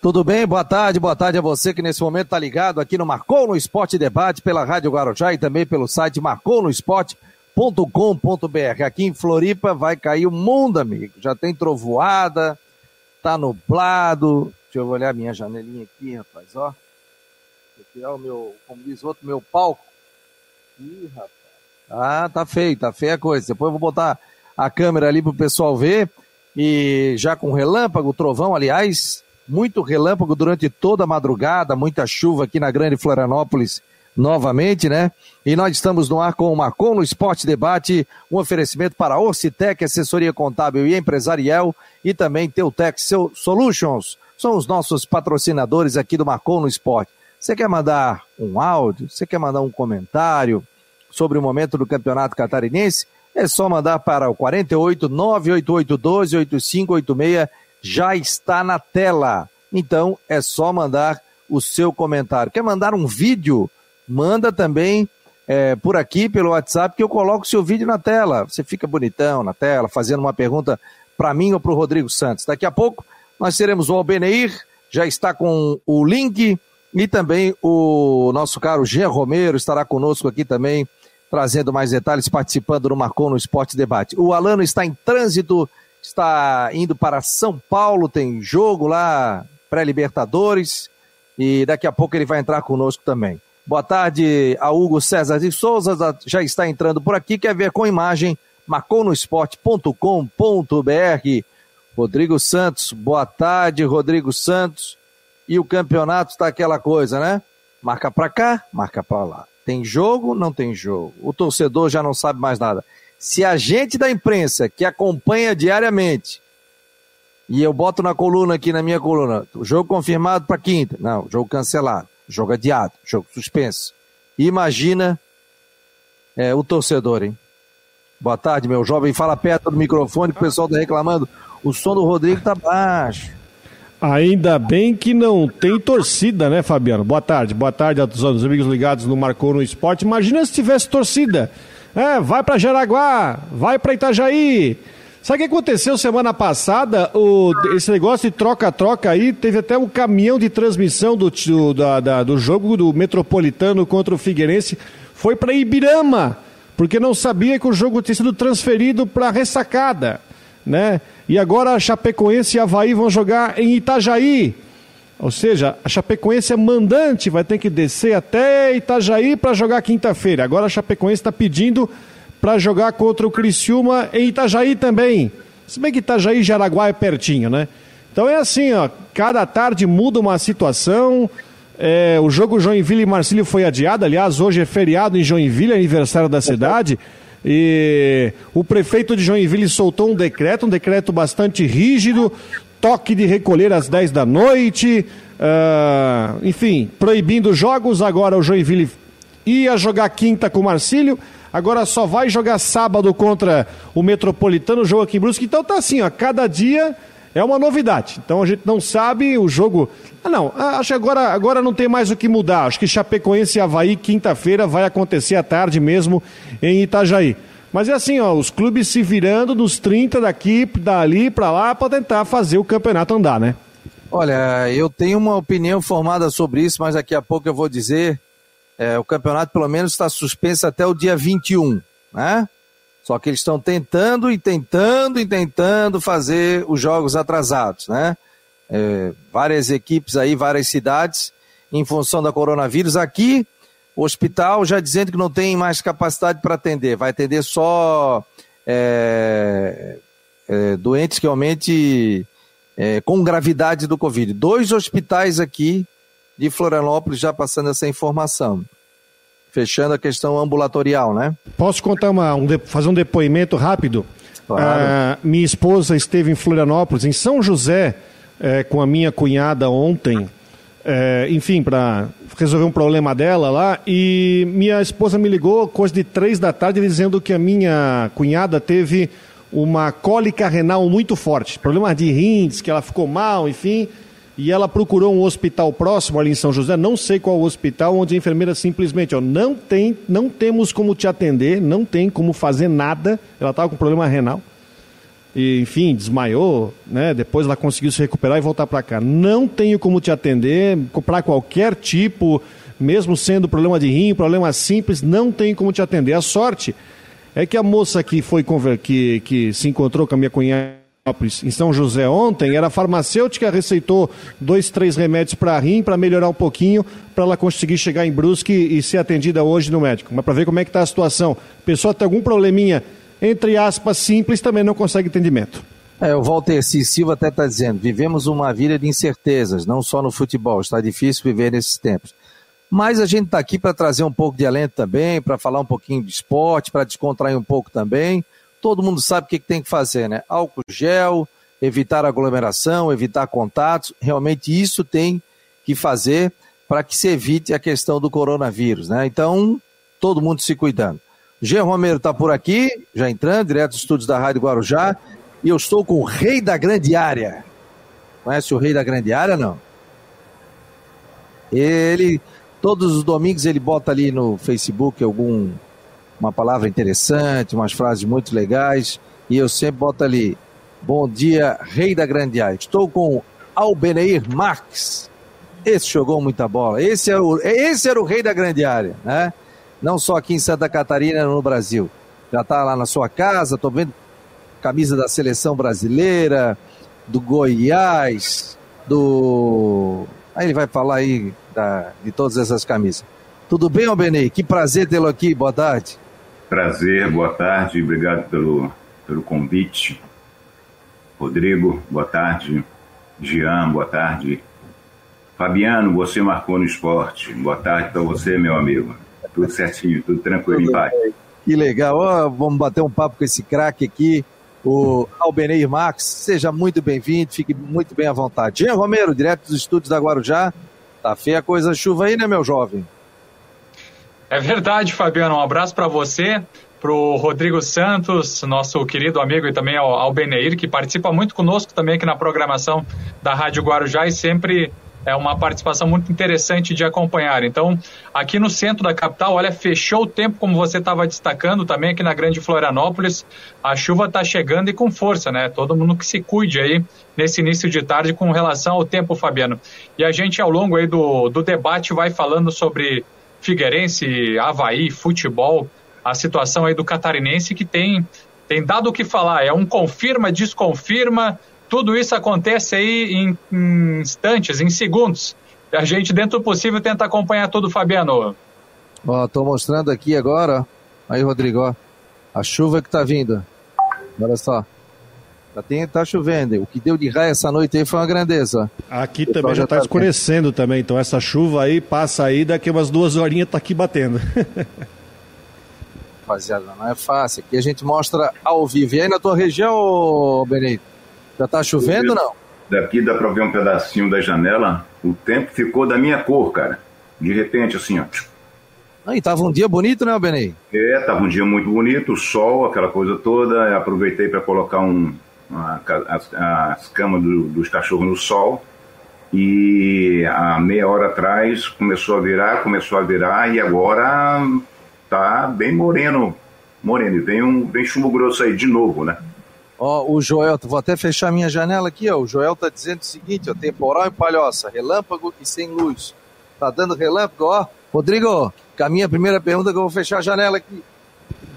Tudo bem? Boa tarde, boa tarde a você que nesse momento está ligado aqui no Marcou no Esporte Debate pela Rádio Guarujá e também pelo site marconosport.com.br. Aqui em Floripa vai cair o mundo, amigo. Já tem trovoada, tá nublado. Deixa eu olhar minha janelinha aqui, rapaz, ó. Aqui é o meu, como diz outro, meu palco. Ih, rapaz. Ah, tá feio, tá feia a coisa. Depois eu vou botar a câmera ali pro pessoal ver. E já com relâmpago, trovão, aliás, muito relâmpago durante toda a madrugada, muita chuva aqui na Grande Florianópolis novamente, né? E nós estamos no ar com o Marcon no Esporte Debate, um oferecimento para Orcitec, assessoria contábil e empresarial, e também Teutec Solutions, são os nossos patrocinadores aqui do Marcon no Esporte. Você quer mandar um áudio? Você quer mandar um comentário sobre o momento do Campeonato Catarinense? É só mandar para o 48 988 12 8586, já está na tela. Então é só mandar o seu comentário. Quer mandar um vídeo? Manda também é, por aqui pelo WhatsApp que eu coloco o seu vídeo na tela. Você fica bonitão na tela, fazendo uma pergunta para mim ou para o Rodrigo Santos. Daqui a pouco nós teremos o Albeneir, já está com o link, e também o nosso caro Jean Romero estará conosco aqui também trazendo mais detalhes, participando no Marcou no Esporte Debate. O Alano está em trânsito, está indo para São Paulo, tem jogo lá, pré-Libertadores, e daqui a pouco ele vai entrar conosco também. Boa tarde a Hugo César de Souza, já está entrando por aqui, quer ver com imagem, marconosport.com.br. Rodrigo Santos, boa tarde, Rodrigo Santos. E o campeonato está aquela coisa, né? Marca para cá, marca para lá. Tem jogo, não tem jogo. O torcedor já não sabe mais nada. Se a gente da imprensa que acompanha diariamente, e eu boto na coluna aqui, na minha coluna, jogo confirmado para quinta. Não, jogo cancelado, jogo adiado, jogo suspenso. Imagina é, o torcedor, hein? Boa tarde, meu jovem. Fala perto do microfone, o pessoal tá reclamando. O som do Rodrigo tá baixo. Ainda bem que não tem torcida, né, Fabiano? Boa tarde, boa tarde a todos os amigos ligados no Marcou no Esporte. Imagina se tivesse torcida. É, vai para Jaraguá, vai para Itajaí. Sabe o que aconteceu semana passada? O, esse negócio de troca-troca aí, teve até um caminhão de transmissão do, do, da, da, do jogo do Metropolitano contra o Figueirense. Foi para Ibirama, porque não sabia que o jogo tinha sido transferido para ressacada, né? E agora Chapecoense e Havaí vão jogar em Itajaí. Ou seja, a Chapecoense é mandante, vai ter que descer até Itajaí para jogar quinta-feira. Agora a Chapecoense está pedindo para jogar contra o Criciúma em Itajaí também. Se bem que Itajaí e Jaraguá é pertinho, né? Então é assim, ó, cada tarde muda uma situação. É, o jogo Joinville e Marcílio foi adiado, aliás, hoje é feriado em Joinville, aniversário da cidade. E o prefeito de Joinville soltou um decreto, um decreto bastante rígido, toque de recolher às 10 da noite, uh, enfim, proibindo jogos. Agora o Joinville ia jogar quinta com o Marcílio, agora só vai jogar sábado contra o Metropolitano, o jogo aqui em Brusque. Então tá assim, ó, cada dia é uma novidade. Então a gente não sabe o jogo. Ah, não, acho que agora, agora não tem mais o que mudar. Acho que Chapecoense e Havaí, quinta-feira, vai acontecer à tarde mesmo em Itajaí. Mas é assim, ó, os clubes se virando nos 30 daqui, dali para lá, para tentar fazer o campeonato andar, né? Olha, eu tenho uma opinião formada sobre isso, mas daqui a pouco eu vou dizer. É, o campeonato, pelo menos, está suspenso até o dia 21, né? Só que eles estão tentando e tentando e tentando fazer os jogos atrasados, né? É, várias equipes aí, várias cidades, em função da coronavírus. Aqui, hospital já dizendo que não tem mais capacidade para atender, vai atender só é, é, doentes que realmente é, com gravidade do Covid. Dois hospitais aqui de Florianópolis já passando essa informação fechando a questão ambulatorial, né? Posso contar uma, um, fazer um depoimento rápido? Claro. Ah, minha esposa esteve em Florianópolis, em São José, eh, com a minha cunhada ontem, eh, enfim, para resolver um problema dela lá, e minha esposa me ligou coisa de três da tarde dizendo que a minha cunhada teve uma cólica renal muito forte, problema de rins, que ela ficou mal, enfim, e ela procurou um hospital próximo ali em São José, não sei qual hospital, onde a enfermeira simplesmente, ó, não tem, não temos como te atender, não tem como fazer nada. Ela estava com problema renal. E, enfim, desmaiou, né? Depois ela conseguiu se recuperar e voltar para cá. Não tenho como te atender, comprar qualquer tipo, mesmo sendo problema de rim, problema simples, não tenho como te atender. A sorte é que a moça que foi que, que se encontrou com a minha cunhada em São José ontem, era farmacêutica, receitou dois, três remédios para rim, para melhorar um pouquinho, para ela conseguir chegar em Brusque e ser atendida hoje no médico. Mas para ver como é que está a situação. A pessoa tem algum probleminha entre aspas, simples, também não consegue entendimento. É, o Walter C. Silva até está dizendo: vivemos uma vida de incertezas, não só no futebol, está difícil viver nesses tempos. Mas a gente está aqui para trazer um pouco de alento também, para falar um pouquinho de esporte, para descontrair um pouco também. Todo mundo sabe o que, que tem que fazer, né? Álcool gel, evitar aglomeração, evitar contatos. Realmente isso tem que fazer para que se evite a questão do coronavírus, né? Então, todo mundo se cuidando. Jean Romero está por aqui, já entrando, direto dos estúdios da Rádio Guarujá. E eu estou com o rei da grande área. Conhece o rei da grande área, não? Ele, todos os domingos, ele bota ali no Facebook algum uma palavra interessante, umas frases muito legais. E eu sempre boto ali, bom dia, rei da grande área. Estou com Albeneir Marques. Esse jogou muita bola. Esse, é o, esse era o rei da grande área, né? Não só aqui em Santa Catarina, no Brasil. Já está lá na sua casa, estou vendo camisa da seleção brasileira, do Goiás, do. Aí ele vai falar aí da, de todas essas camisas. Tudo bem, Albenei? Que prazer tê-lo aqui, boa tarde. Prazer, boa tarde, obrigado pelo, pelo convite. Rodrigo, boa tarde. Jean, boa tarde. Fabiano, você marcou no esporte. Boa tarde para você, meu amigo. Tudo certinho, tudo tranquilo, tudo em paz. Que legal. Oh, vamos bater um papo com esse craque aqui, o Albenei Max. Seja muito bem-vindo, fique muito bem à vontade. Jean Romero, direto dos estúdios da Guarujá. Tá feia a coisa chuva aí, né, meu jovem? É verdade, Fabiano. Um abraço para você, para o Rodrigo Santos, nosso querido amigo, e também ao, ao Beneir, que participa muito conosco também aqui na programação da Rádio Guarujá e sempre é uma participação muito interessante de acompanhar. Então, aqui no centro da capital, olha, fechou o tempo, como você estava destacando também aqui na Grande Florianópolis. A chuva está chegando e com força, né? Todo mundo que se cuide aí nesse início de tarde com relação ao tempo, Fabiano. E a gente, ao longo aí do, do debate, vai falando sobre Figueirense, Havaí, futebol, a situação aí do catarinense que tem, tem dado o que falar. É um confirma, desconfirma tudo isso acontece aí em, em instantes, em segundos. A gente, dentro do possível, tenta acompanhar tudo, Fabiano. Ó, tô mostrando aqui agora, aí, Rodrigo, ó, a chuva que tá vindo. Olha só. Já tem, tá chovendo. O que deu de raio essa noite aí foi uma grandeza. Aqui também já, já tá, tá escurecendo também, então essa chuva aí passa aí, daqui umas duas horinhas tá aqui batendo. Rapaziada, não é fácil. Aqui a gente mostra ao vivo. E aí na tua região, Benito? Já tá chovendo ou não? Daqui dá pra ver um pedacinho da janela. O tempo ficou da minha cor, cara. De repente, assim, ó. Aí, tava um dia bonito, né, Benei? É, tava um dia muito bonito, sol, aquela coisa toda. Aproveitei para colocar um, uma, as, as camas do, dos cachorros no sol. E há meia hora atrás começou a virar, começou a virar, e agora tá bem moreno. Moreno, e vem, um, vem chumbo grosso aí de novo, né? Ó, o Joel, vou até fechar minha janela aqui, ó. O Joel tá dizendo o seguinte, ó, temporal em palhoça, relâmpago e sem luz. Tá dando relâmpago, ó. Rodrigo, caminha a primeira pergunta que eu vou fechar a janela aqui.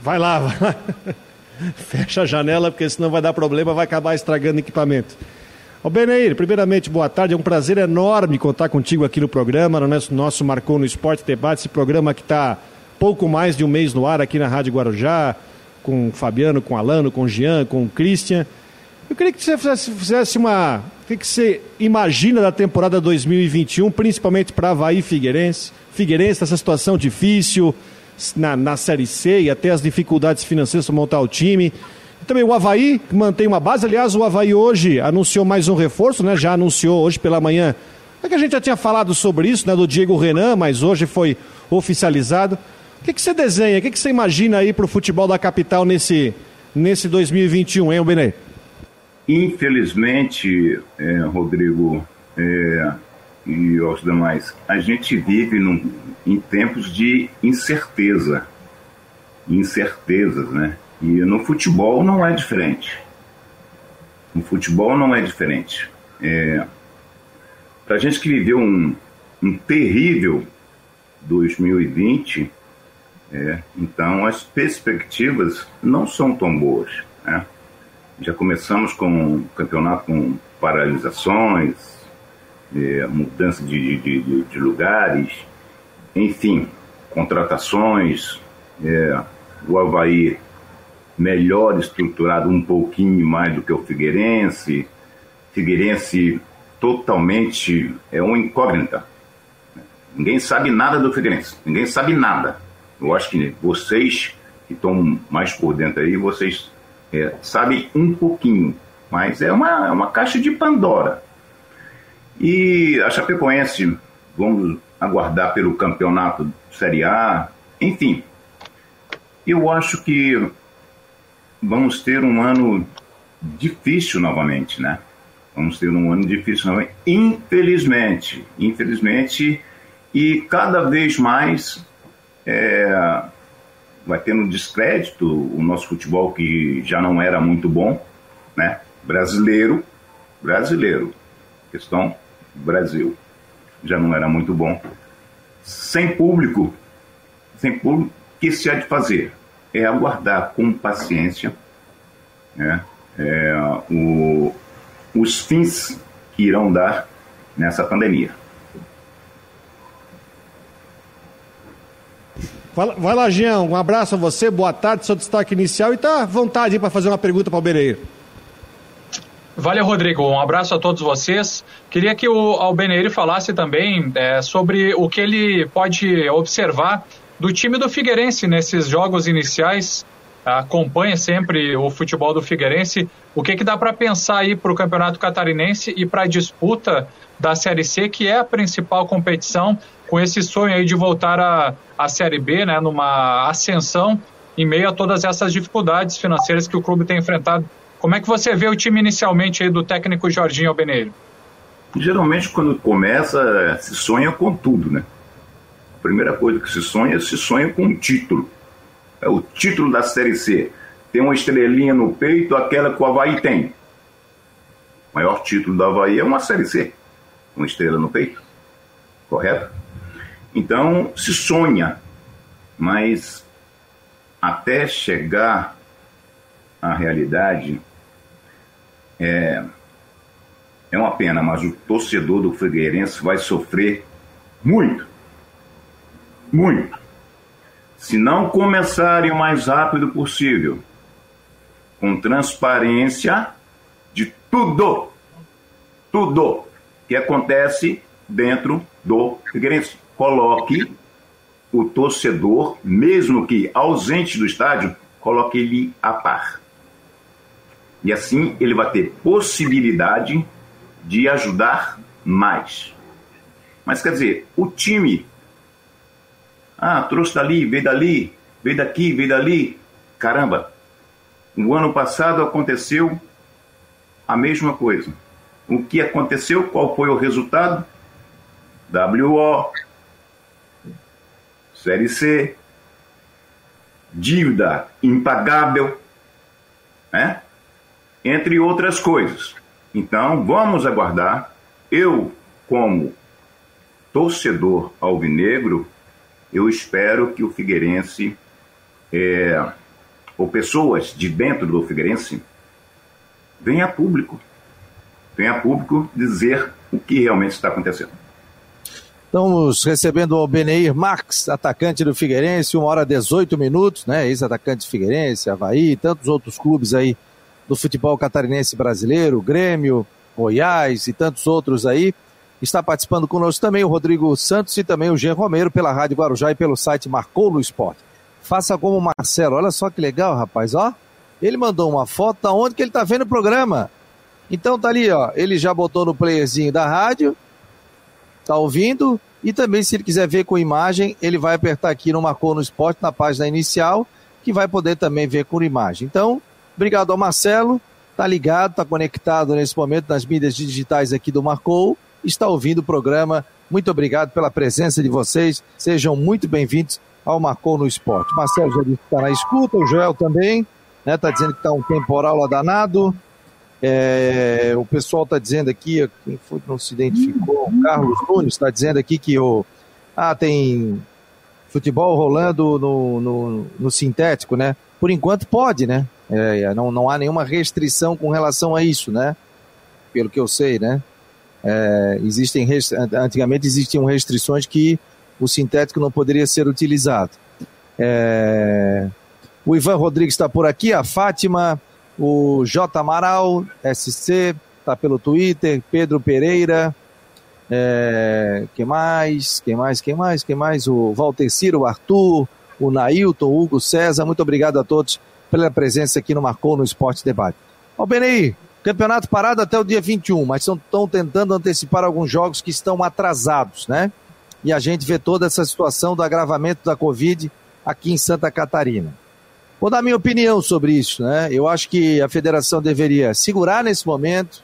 Vai lá, vai lá. Fecha a janela, porque senão vai dar problema, vai acabar estragando equipamento. Ô Beneir, primeiramente, boa tarde. É um prazer enorme contar contigo aqui no programa, no nosso, nosso Marcou no Esporte Debate, esse programa que está pouco mais de um mês no ar aqui na Rádio Guarujá com o Fabiano, com o Alano, com o Jean, com o Christian. Eu queria que você fizesse, uma. O que, que você imagina da temporada 2021, principalmente para Havaí e Figueirense? Figueirense, essa situação difícil na, na Série C e até as dificuldades financeiras para montar o time. E também o Havaí, que mantém uma base. Aliás, o Havaí hoje anunciou mais um reforço, né? Já anunciou hoje pela manhã. É que a gente já tinha falado sobre isso, né? Do Diego Renan, mas hoje foi oficializado. O que, que você desenha, o que, que você imagina aí para o futebol da capital nesse, nesse 2021, hein, Benê? Infelizmente, é, Rodrigo é, e aos demais, a gente vive num, em tempos de incerteza, incertezas, né? E no futebol não é diferente. No futebol não é diferente. É, Para a gente que viveu um, um terrível 2020, é, então as perspectivas não são tão boas. Né? Já começamos com o campeonato com paralisações, é, mudança de, de, de, lugares, enfim, contratações, é, o Havaí melhor estruturado um pouquinho mais do que o Figueirense, Figueirense totalmente é uma incógnita. Ninguém sabe nada do Figueirense, ninguém sabe nada. Eu acho que vocês que estão mais por dentro aí, vocês é, sabem um pouquinho, mas é uma, é uma caixa de Pandora. E a Chapecoense, vamos aguardar pelo campeonato Série A, enfim. Eu acho que vamos ter um ano difícil novamente, né? Vamos ter um ano difícil novamente, infelizmente, infelizmente, e cada vez mais é, vai tendo descrédito o nosso futebol que já não era muito bom, né? Brasileiro, brasileiro, questão Brasil, já não era muito bom. Sem público, sem público, o que se há de fazer? É aguardar com paciência né? é, o, os fins que irão dar nessa pandemia. Vai lá, Jean. Um abraço a você, boa tarde, seu destaque inicial e tá à vontade para fazer uma pergunta para o Bereiro. Valeu, Rodrigo. Um abraço a todos vocês. Queria que o Albeneiro falasse também é, sobre o que ele pode observar do time do Figueirense nesses jogos iniciais. Acompanha sempre o futebol do Figueirense. O que, que dá para pensar aí para o Campeonato Catarinense e para a disputa da Série C, que é a principal competição, com esse sonho aí de voltar à, à Série B, né, numa ascensão em meio a todas essas dificuldades financeiras que o clube tem enfrentado como é que você vê o time inicialmente aí do técnico Jorginho Albeneiro? Geralmente, quando começa, se sonha com tudo, né? A primeira coisa que se sonha, se sonha com um título. É o título da Série C. Tem uma estrelinha no peito, aquela que o Havaí tem. O maior título do Havaí é uma Série C. Uma estrela no peito. Correto? Então, se sonha. Mas até chegar à realidade, é, é uma pena, mas o torcedor do Figueirense vai sofrer muito. Muito. Se não começarem o mais rápido possível, com transparência de tudo, tudo que acontece dentro do Figueirense. Coloque o torcedor, mesmo que ausente do estádio, coloque ele a par. E assim ele vai ter possibilidade de ajudar mais. Mas quer dizer, o time. Ah, trouxe dali, veio dali, veio daqui, veio dali. Caramba, no ano passado aconteceu a mesma coisa. O que aconteceu? Qual foi o resultado? WO, Série C, dívida impagável, né? entre outras coisas. Então, vamos aguardar. Eu, como torcedor alvinegro, eu espero que o Figueirense, é, ou pessoas de dentro do Figueirense, venha a público, venha a público dizer o que realmente está acontecendo. Estamos recebendo o Beneir Marques, atacante do Figueirense, uma hora 18 minutos, né? Ex-atacante Figueirense, Havaí, tantos outros clubes aí do futebol catarinense brasileiro, Grêmio, Goiás e tantos outros aí. Está participando conosco também o Rodrigo Santos e também o Jean Romero pela Rádio Guarujá e pelo site Marcou no Esporte. Faça como o Marcelo, olha só que legal, rapaz, ó. Ele mandou uma foto da onde que ele tá vendo o programa. Então tá ali, ó. Ele já botou no playerzinho da rádio, tá ouvindo, e também se ele quiser ver com imagem, ele vai apertar aqui no Marcou no Esporte, na página inicial, que vai poder também ver com imagem. Então, Obrigado ao Marcelo, tá ligado, tá conectado nesse momento nas mídias digitais aqui do Marcou, está ouvindo o programa. Muito obrigado pela presença de vocês. Sejam muito bem-vindos ao Marcou no Esporte. Marcelo já disse que está na escuta, o Joel também, né? Tá dizendo que está um temporal lá danado. É, o pessoal está dizendo aqui, quem foi que não se identificou? O Carlos Nunes está dizendo aqui que o, ah, tem futebol rolando no, no, no sintético, né? Por enquanto pode, né? É, não, não há nenhuma restrição com relação a isso, né? Pelo que eu sei, né? É, existem antigamente existiam restrições que o sintético não poderia ser utilizado. É, o Ivan Rodrigues está por aqui, a Fátima, o J. Amaral, SC, está pelo Twitter, Pedro Pereira, é, quem mais? Quem mais? Quem mais? Quem mais? O Valteciro, o Arthur, o Nailton, o Hugo César. Muito obrigado a todos pela presença aqui no Marcou no Esporte Debate. Ó, Benei, campeonato parado até o dia 21, mas estão tentando antecipar alguns jogos que estão atrasados, né? E a gente vê toda essa situação do agravamento da Covid aqui em Santa Catarina. Vou dar minha opinião sobre isso, né? Eu acho que a federação deveria segurar nesse momento.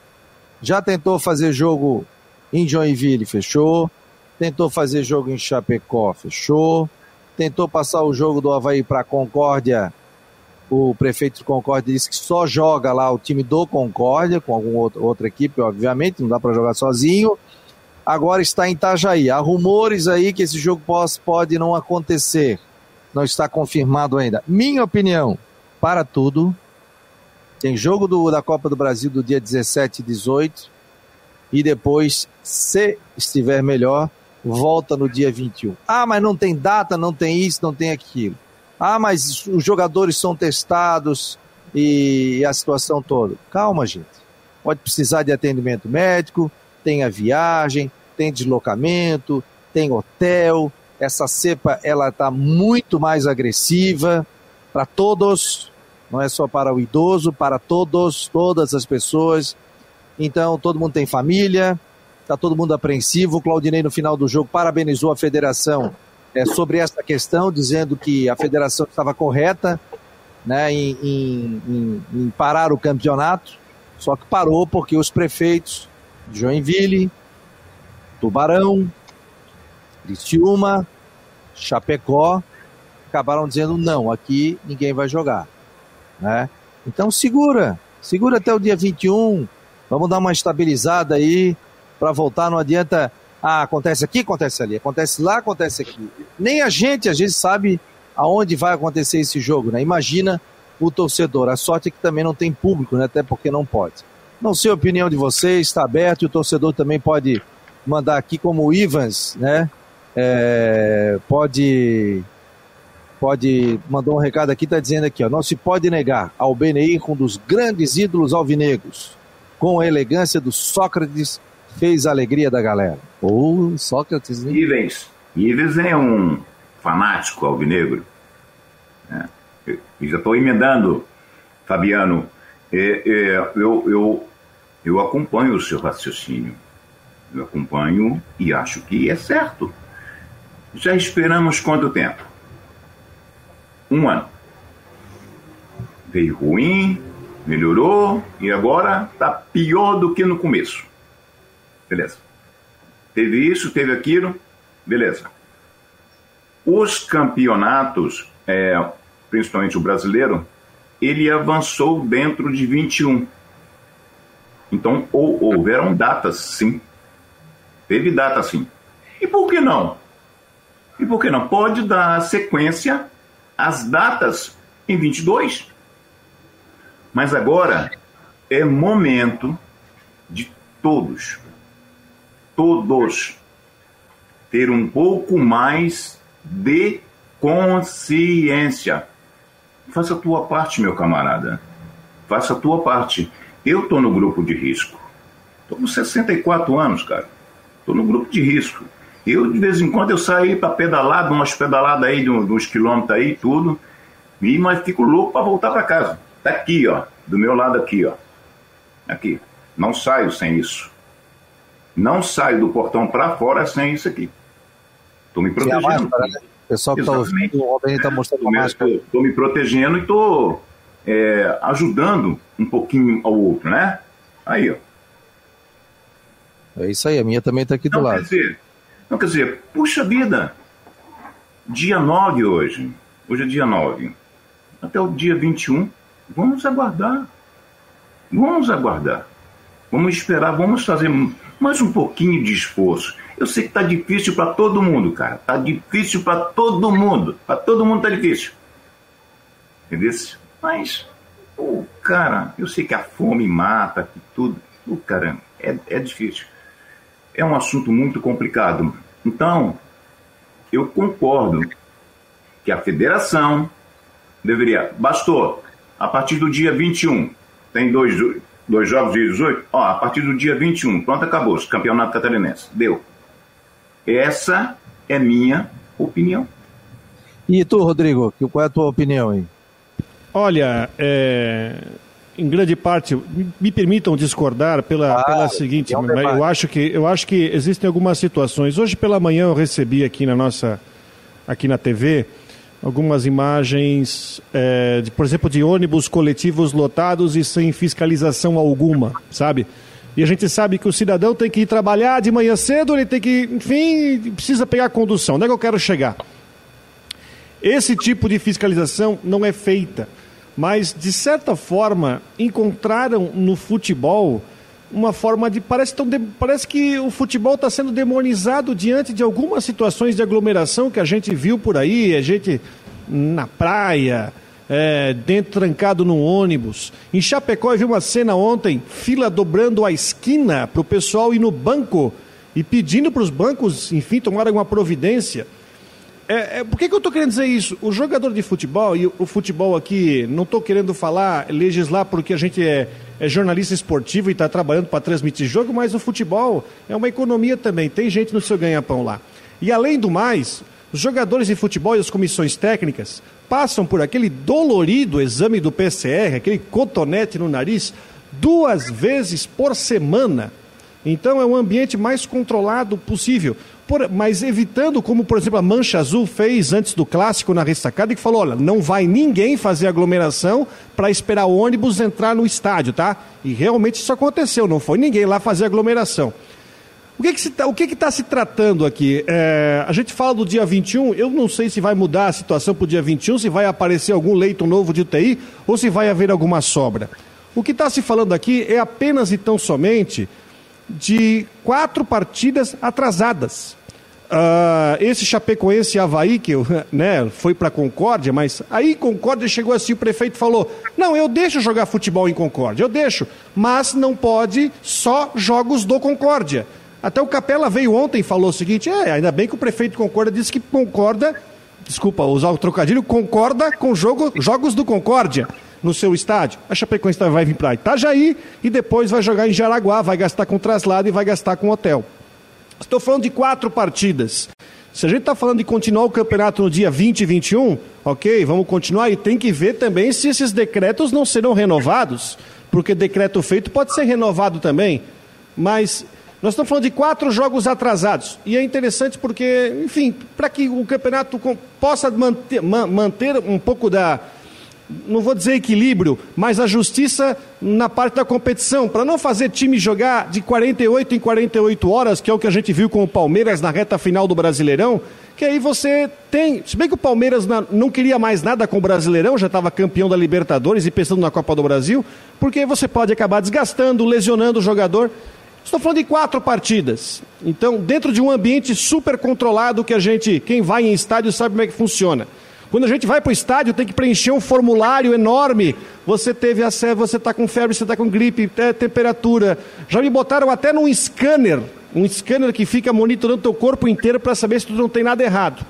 Já tentou fazer jogo em Joinville, fechou. Tentou fazer jogo em Chapecó, fechou. Tentou passar o jogo do Havaí para Concórdia. O prefeito de Concórdia disse que só joga lá o time do Concórdia, com alguma outra, outra equipe, obviamente, não dá para jogar sozinho. Agora está em Itajaí. Há rumores aí que esse jogo pode, pode não acontecer não está confirmado ainda. Minha opinião, para tudo, tem jogo do, da Copa do Brasil do dia 17 e 18 e depois, se estiver melhor, volta no dia 21. Ah, mas não tem data, não tem isso, não tem aquilo. Ah, mas os jogadores são testados e a situação toda. Calma, gente. Pode precisar de atendimento médico, tem a viagem, tem deslocamento, tem hotel, essa cepa ela está muito mais agressiva para todos, não é só para o idoso, para todos, todas as pessoas. Então todo mundo tem família, está todo mundo apreensivo. O Claudinei no final do jogo parabenizou a federação é, sobre essa questão, dizendo que a federação estava correta né, em, em, em, parar o campeonato, só que parou porque os prefeitos de Joinville, Tubarão, Criciúma, Chapecó, acabaram dizendo não, aqui ninguém vai jogar. Né? Então segura, segura até o dia 21, vamos dar uma estabilizada aí para voltar, não adianta, ah, acontece aqui, acontece ali, acontece lá, acontece aqui. Nem a gente às vezes sabe aonde vai acontecer esse jogo, né? Imagina o torcedor, a sorte é que também não tem público, né? Até porque não pode. Não sei a opinião de vocês, está aberto e o torcedor também pode mandar aqui como o Ivans, né? É, pode pode mandou um recado aqui, está dizendo aqui, ó, não se pode negar ao BNI um dos grandes ídolos alvinegros, com a elegância do Sócrates, fez a alegria da galera. Ou Sócrates, né? Ivens, Ivens é um fanático alvinegro. É, eu, já estou emendando, Fabiano. É, é, eu, eu, eu acompanho o seu raciocínio. Eu acompanho e acho que é certo. Já esperamos quanto tempo? Um ano. Veio ruim, melhorou e agora está pior do que no começo. Beleza. Teve isso, teve aquilo, beleza. Os campeonatos, é, principalmente o brasileiro, ele avançou dentro de 21. Então, ou, houveram datas, sim. Teve data, sim. E por que não? E por que não? Pode dar sequência às datas em 22. Mas agora é momento de todos, todos, ter um pouco mais de consciência. Faça a tua parte, meu camarada. Faça a tua parte. Eu estou no grupo de risco. Estou com 64 anos, cara. Estou no grupo de risco. Eu, de vez em quando, eu saio para pedalar, umas pedaladas aí, de uns quilômetros aí, tudo, e, mas fico louco para voltar para casa. Tá aqui, ó, do meu lado aqui, ó. Aqui. Não saio sem isso. Não saio do portão para fora sem isso aqui. Estou me protegendo. Máscara, né? O pessoal que está ouvindo, o Robin está mostrando a máscara. Estou me protegendo e estou é, ajudando um pouquinho ao outro, né? Aí, ó. É isso aí, a minha também está aqui do lado. Quer dizer, então, quer dizer, puxa vida, dia 9 hoje, hoje é dia 9, até o dia 21, vamos aguardar. Vamos aguardar. Vamos esperar, vamos fazer mais um pouquinho de esforço. Eu sei que tá difícil para todo mundo, cara. Tá difícil para todo mundo. Para todo mundo tá difícil. Entendeu? Mas, o cara, eu sei que a fome mata, que tudo. O cara, é, é difícil. É um assunto muito complicado. Então, eu concordo que a federação deveria. Bastou, a partir do dia 21, tem dois, dois jogos de 18, ó, a partir do dia 21, pronto, acabou, campeonato catarinense. Deu. Essa é minha opinião. E tu, Rodrigo, qual é a tua opinião aí? Olha, é, em grande parte, me permitam discordar pela, pela seguinte, é um eu acho que eu acho que existem algumas situações. Hoje pela manhã eu recebi aqui na nossa aqui na TV algumas imagens, é, de, por exemplo, de ônibus coletivos lotados e sem fiscalização alguma, sabe? E a gente sabe que o cidadão tem que ir trabalhar de manhã cedo, ele tem que, enfim, precisa pegar a condução. Onde é que eu quero chegar? Esse tipo de fiscalização não é feita mas de certa forma encontraram no futebol uma forma de parece, tão parece que o futebol está sendo demonizado diante de algumas situações de aglomeração que a gente viu por aí, a gente na praia, é, dentro trancado no ônibus. Em Chapecó eu vi uma cena ontem, fila dobrando a esquina para o pessoal ir no banco e pedindo para os bancos, enfim, tomarem uma providência. É, é, por que, que eu estou querendo dizer isso? O jogador de futebol, e o futebol aqui, não estou querendo falar, legislar porque a gente é, é jornalista esportivo e está trabalhando para transmitir jogo, mas o futebol é uma economia também, tem gente no seu ganha-pão lá. E além do mais, os jogadores de futebol e as comissões técnicas passam por aquele dolorido exame do PCR, aquele cotonete no nariz, duas vezes por semana. Então é um ambiente mais controlado possível por, mas evitando, como por exemplo a Mancha Azul fez antes do clássico na ressacada, que falou: olha, não vai ninguém fazer aglomeração para esperar o ônibus entrar no estádio, tá? E realmente isso aconteceu, não foi ninguém lá fazer aglomeração. O que está que, que tá se tratando aqui? É, a gente fala do dia 21, eu não sei se vai mudar a situação para o dia 21, se vai aparecer algum leito novo de UTI ou se vai haver alguma sobra. O que está se falando aqui é apenas e tão somente de quatro partidas atrasadas. Uh, esse Chapecoense Havaí, que né, foi para Concórdia, mas aí Concórdia chegou assim, o prefeito falou: não, eu deixo jogar futebol em Concórdia, eu deixo, mas não pode só jogos do Concórdia. Até o Capela veio ontem e falou o seguinte: é, ainda bem que o prefeito de Concórdia disse que concorda, desculpa usar o trocadilho, concorda com jogo, jogos do Concórdia no seu estádio. A Chapecoense vai vir para Itajaí e depois vai jogar em Jaraguá, vai gastar com traslado e vai gastar com hotel. Estou falando de quatro partidas. Se a gente está falando de continuar o campeonato no dia 20 e 21, ok, vamos continuar. E tem que ver também se esses decretos não serão renovados, porque decreto feito pode ser renovado também. Mas nós estamos falando de quatro jogos atrasados. E é interessante porque, enfim, para que o campeonato possa manter, manter um pouco da, não vou dizer equilíbrio, mas a justiça na parte da competição, para não fazer time jogar de 48 em 48 horas, que é o que a gente viu com o Palmeiras na reta final do Brasileirão, que aí você tem, se bem que o Palmeiras não queria mais nada com o Brasileirão, já estava campeão da Libertadores e pensando na Copa do Brasil, porque você pode acabar desgastando, lesionando o jogador. Estou falando de quatro partidas. Então, dentro de um ambiente super controlado que a gente, quem vai em estádio sabe como é que funciona. Quando a gente vai para o estádio, tem que preencher um formulário enorme. Você teve acesso, você está com febre, você está com gripe, é, temperatura. Já me botaram até num scanner, um scanner que fica monitorando o teu corpo inteiro para saber se tu não tem nada errado.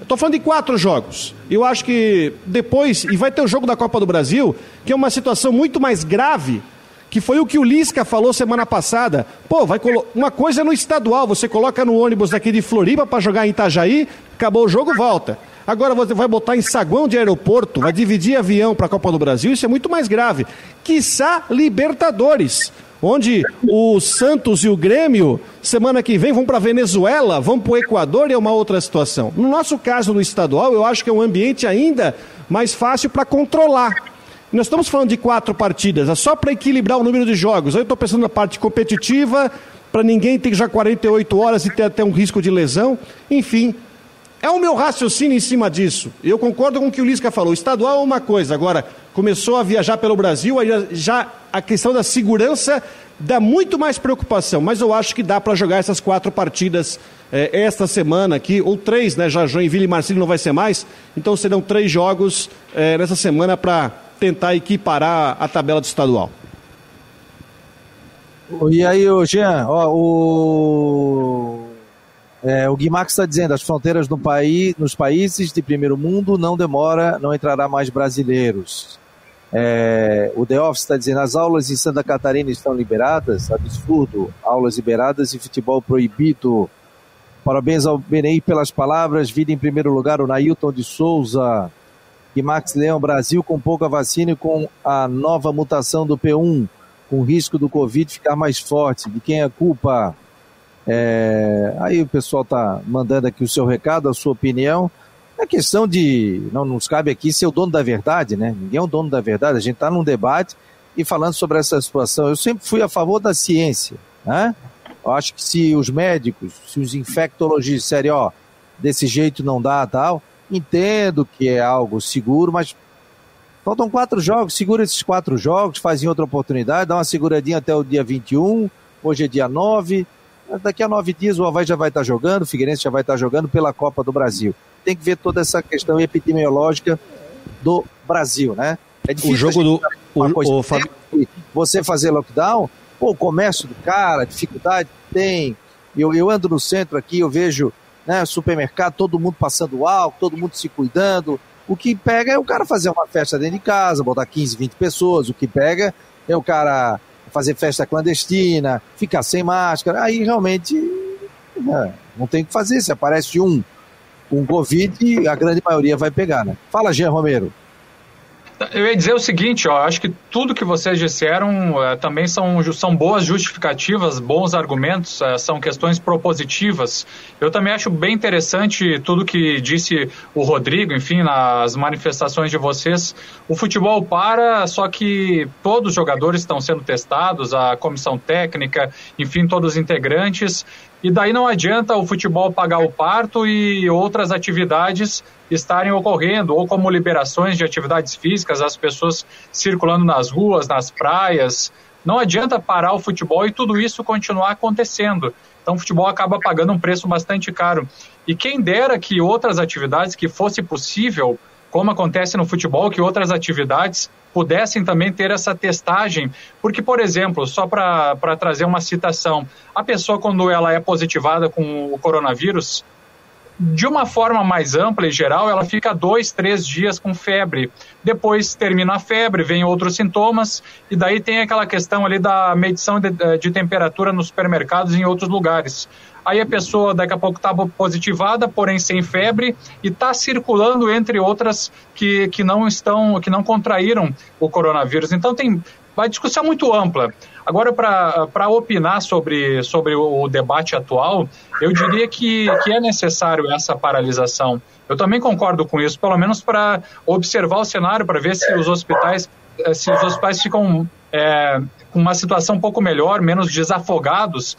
Estou falando de quatro jogos. Eu acho que depois, e vai ter o jogo da Copa do Brasil, que é uma situação muito mais grave, que foi o que o Lisca falou semana passada. Pô, vai uma coisa é no estadual, você coloca no ônibus daqui de Floripa para jogar em Itajaí, acabou o jogo, volta. Agora você vai botar em saguão de aeroporto, vai dividir avião para a Copa do Brasil, isso é muito mais grave. Quiçá Libertadores, onde o Santos e o Grêmio, semana que vem, vão para Venezuela, vão para o Equador e é uma outra situação. No nosso caso, no estadual, eu acho que é um ambiente ainda mais fácil para controlar. Nós estamos falando de quatro partidas, é só para equilibrar o número de jogos. Eu estou pensando na parte competitiva, para ninguém ter já 48 horas e ter até um risco de lesão. Enfim, é o meu raciocínio em cima disso. Eu concordo com o que o Lisca falou. Estadual é uma coisa, agora, começou a viajar pelo Brasil, aí já, a questão da segurança dá muito mais preocupação, mas eu acho que dá para jogar essas quatro partidas eh, esta semana aqui, ou três, né? Já Joinville e Marcílio não vai ser mais, então serão três jogos eh, nessa semana para tentar equiparar a tabela do estadual. E aí, Jean, ó, o, é, o Guimax está dizendo, as fronteiras no país, nos países de primeiro mundo não demora, não entrará mais brasileiros. É, o The Office está dizendo, as aulas em Santa Catarina estão liberadas? Absurdo, aulas liberadas e futebol proibido. Parabéns ao Benei pelas palavras, vida em primeiro lugar, o Nailton de Souza. Guimax Leão, Brasil com pouca vacina e com a nova mutação do P1 com risco do Covid ficar mais forte. De quem é a culpa? É... Aí o pessoal está mandando aqui o seu recado, a sua opinião. É questão de. Não nos cabe aqui ser o dono da verdade, né? Ninguém é o dono da verdade. A gente está num debate e falando sobre essa situação. Eu sempre fui a favor da ciência, né? Eu acho que se os médicos, se os infectologistas disserem, ó, desse jeito não dá tal, entendo que é algo seguro, mas Faltam quatro jogos, segura esses quatro jogos, faz em outra oportunidade, dá uma seguradinha até o dia 21, hoje é dia 9. Daqui a nove dias o Havaí já vai estar jogando, o Figueirense já vai estar jogando pela Copa do Brasil. Tem que ver toda essa questão epidemiológica do Brasil, né? É difícil o jogo do o, coisa o Fab... você fazer lockdown, pô, o comércio do cara, dificuldade tem. Eu, eu ando no centro aqui, eu vejo né, supermercado, todo mundo passando álcool, todo mundo se cuidando, o que pega é o cara fazer uma festa dentro de casa, botar 15, 20 pessoas. O que pega é o cara fazer festa clandestina, ficar sem máscara. Aí realmente é, não tem o que fazer. Se aparece um com Covid, a grande maioria vai pegar, né? Fala, Jean Romero. Eu ia dizer o seguinte, ó, acho que tudo que vocês disseram é, também são, são boas justificativas, bons argumentos, é, são questões propositivas. Eu também acho bem interessante tudo que disse o Rodrigo, enfim, nas manifestações de vocês. O futebol para, só que todos os jogadores estão sendo testados, a comissão técnica, enfim, todos os integrantes. E daí não adianta o futebol pagar o parto e outras atividades estarem ocorrendo, ou como liberações de atividades físicas, as pessoas circulando nas ruas, nas praias. Não adianta parar o futebol e tudo isso continuar acontecendo. Então o futebol acaba pagando um preço bastante caro. E quem dera que outras atividades que fosse possível como acontece no futebol, que outras atividades pudessem também ter essa testagem. Porque, por exemplo, só para trazer uma citação, a pessoa, quando ela é positivada com o coronavírus, de uma forma mais ampla e geral, ela fica dois, três dias com febre. Depois termina a febre, vem outros sintomas, e daí tem aquela questão ali da medição de, de temperatura nos supermercados e em outros lugares. Aí a pessoa daqui a pouco está positivada, porém sem febre, e está circulando entre outras que, que não estão, que não contraíram o coronavírus. Então tem uma discussão muito ampla. Agora, para opinar sobre, sobre o, debate atual, eu diria que, que é necessário essa paralisação. Eu também concordo com isso, pelo menos para observar o cenário, para ver se os hospitais se os hospitais ficam é, com uma situação um pouco melhor, menos desafogados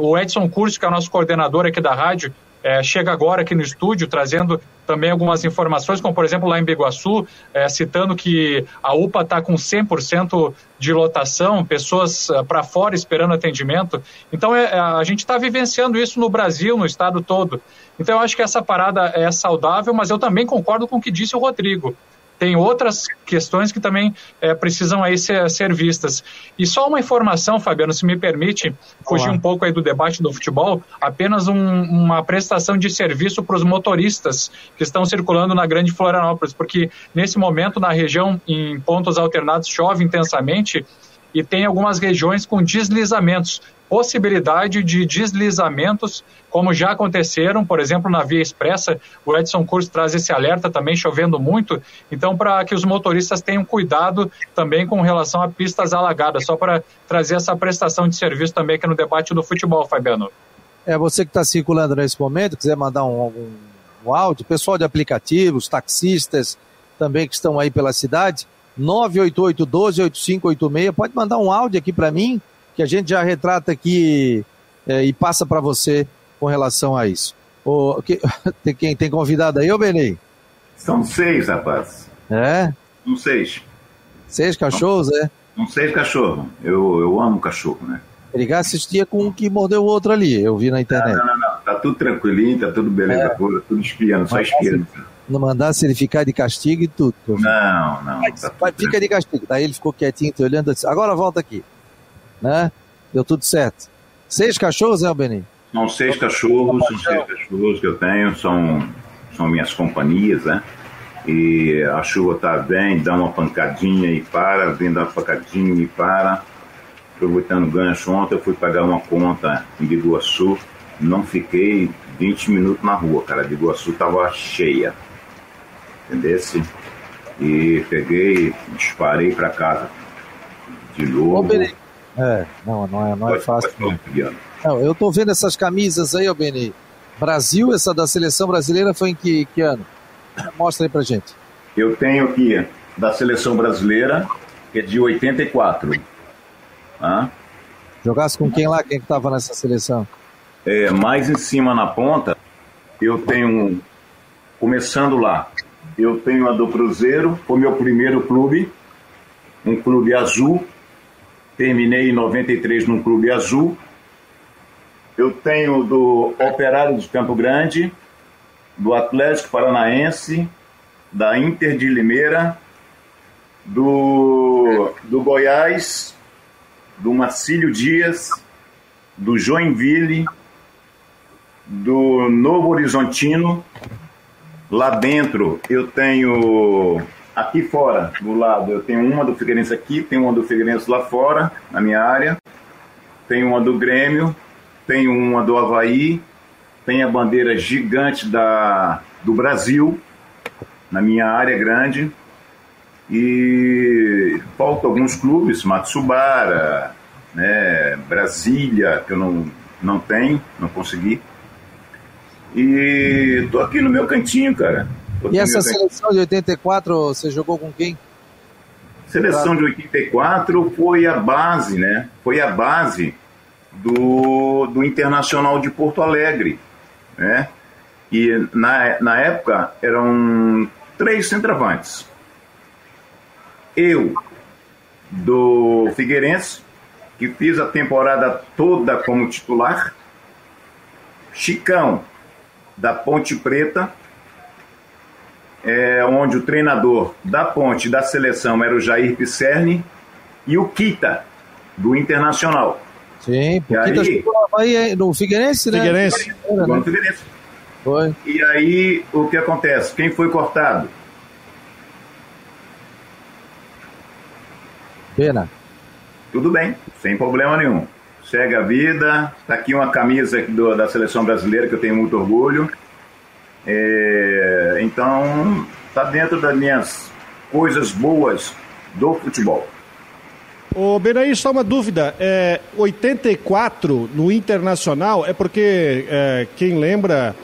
o Edson Curso, que é o nosso coordenador aqui da rádio, é, chega agora aqui no estúdio trazendo também algumas informações, como por exemplo lá em Beguaçu, é, citando que a UPA está com 100% de lotação, pessoas uh, para fora esperando atendimento. Então é, a gente está vivenciando isso no Brasil, no estado todo. Então eu acho que essa parada é saudável, mas eu também concordo com o que disse o Rodrigo tem outras questões que também é, precisam aí ser, ser, vistas. E só uma informação, Fabiano, se me permite fugir Olá. um pouco aí do debate do futebol, apenas um, uma prestação de serviço para os motoristas que estão circulando na Grande Florianópolis, porque nesse momento na região, em pontos alternados, chove intensamente e tem algumas regiões com deslizamentos possibilidade de deslizamentos, como já aconteceram, por exemplo, na Via Expressa. O Edson Curso traz esse alerta também, chovendo muito. Então, para que os motoristas tenham cuidado também com relação a pistas alagadas, só para trazer essa prestação de serviço também aqui no debate do futebol, Fabiano. É, você que está circulando nesse momento, quiser mandar um, um, um áudio, pessoal de aplicativos, taxistas também que estão aí pela cidade, 988 12 8586, pode mandar um áudio aqui para mim, que a gente já retrata aqui é, e passa para você com relação a isso. O, que, tem, quem tem convidado aí, ô Benei? São seis, rapaz. É? São seis. Seis cachorros, é? São seis cachorros. Eu, eu amo cachorro, né? Ele assistia com um que mordeu o outro ali, eu vi na internet. Não, não, não. Tá tudo tranquilinho, tá tudo beleza é. pura, tudo espiando, só espiando. Não mandasse ele ficar de castigo e tudo. Não, não. Tá fica de castigo. Daí ele ficou quietinho, te olhando disse, agora volta aqui. Né? Deu tudo certo. Seis cachorros, é, Benin? São seis cachorros, são seis cachorros que eu tenho, são, são minhas companhias, né? E a chuva tá bem, dá uma pancadinha e para, vem dar uma pancadinha e para. Aproveitando o gancho ontem, eu fui pagar uma conta em Biguaçu, não fiquei 20 minutos na rua, cara. Iguaçu tava cheia. Entendesse? E peguei, disparei para casa. De novo. É, não, não é, não é fácil. Não. não. eu tô vendo essas camisas aí, ô Beni. Brasil, essa da seleção brasileira foi em que, que ano? Mostra aí pra gente. Eu tenho aqui da seleção brasileira, que é de 84. Ah? Jogasse com quem lá? Quem que tava nessa seleção? É, mais em cima na ponta, eu tenho, começando lá, eu tenho a do Cruzeiro, foi meu primeiro clube, um clube azul, terminei em 93 num clube azul. Eu tenho do Operário de Campo Grande, do Atlético Paranaense, da Inter de Limeira, do, do Goiás, do Marcílio Dias, do Joinville, do Novo Horizontino. Lá dentro eu tenho Aqui fora, do lado, eu tenho uma do Figueirense aqui, tenho uma do Figueirense lá fora, na minha área, tenho uma do Grêmio, tenho uma do Havaí, tem a bandeira gigante da, do Brasil, na minha área grande, e faltam alguns clubes, Matsubara, né, Brasília, que eu não, não tenho, não consegui. E tô aqui no meu cantinho, cara. E essa seleção de 84, você jogou com quem? Seleção de 84 foi a base, né? Foi a base do, do Internacional de Porto Alegre, né? E na, na época eram três centroavantes. Eu, do Figueirense, que fiz a temporada toda como titular. Chicão, da Ponte Preta, é, onde o treinador da ponte da seleção era o Jair Pisserni e o Kita, do Internacional. Sim, o Kita aí, aí no Figueirense, né? Figueirense. Né? Figueirense. Foi. E aí, o que acontece? Quem foi cortado? Pena. Tudo bem, sem problema nenhum. Segue a vida. Tá aqui uma camisa do, da seleção brasileira que eu tenho muito orgulho. É, então, está dentro das minhas coisas boas do futebol. Ô, Benaí, só uma dúvida. É, 84 no Internacional é porque, é, quem lembra,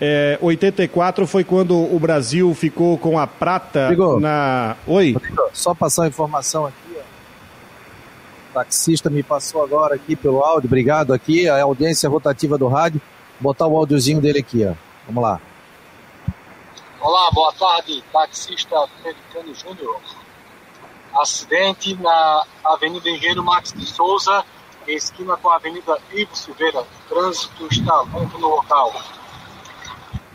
é, 84 foi quando o Brasil ficou com a prata Rodrigo, na. Oi? Rodrigo, só passar a informação aqui. Ó. O taxista me passou agora aqui pelo áudio. Obrigado aqui, a audiência rotativa do rádio. Vou botar o áudiozinho dele aqui, ó. Vamos lá. Olá, boa tarde, taxista Pelicano Júnior. Acidente na Avenida Engenheiro Max de Souza, esquina com a Avenida Ivo Silveira. Trânsito está limpo no local.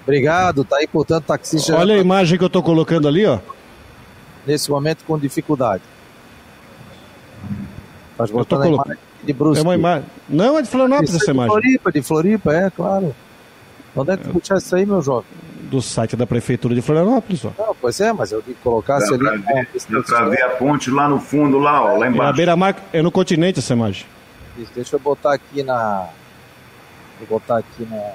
Obrigado, tá aí, portanto, taxista. Olha a imagem que eu estou colocando ali, ó. Nesse momento com dificuldade. Estás botando a imagem de Brusque. É uma imagem. Não, é de Florianópolis essa imagem. De Floripa, de Floripa, é, claro. Onde é que tu puxaste isso aí, meu jovem? Do site da Prefeitura de Florianópolis. Ó. Não, pois é, mas eu vi que colocasse ali. Pra ver, dá pra ver a ponte lá no fundo, lá, ó, lá embaixo. É na beira-mar, é no continente essa imagem. Isso, deixa eu botar aqui na. Vou botar aqui na.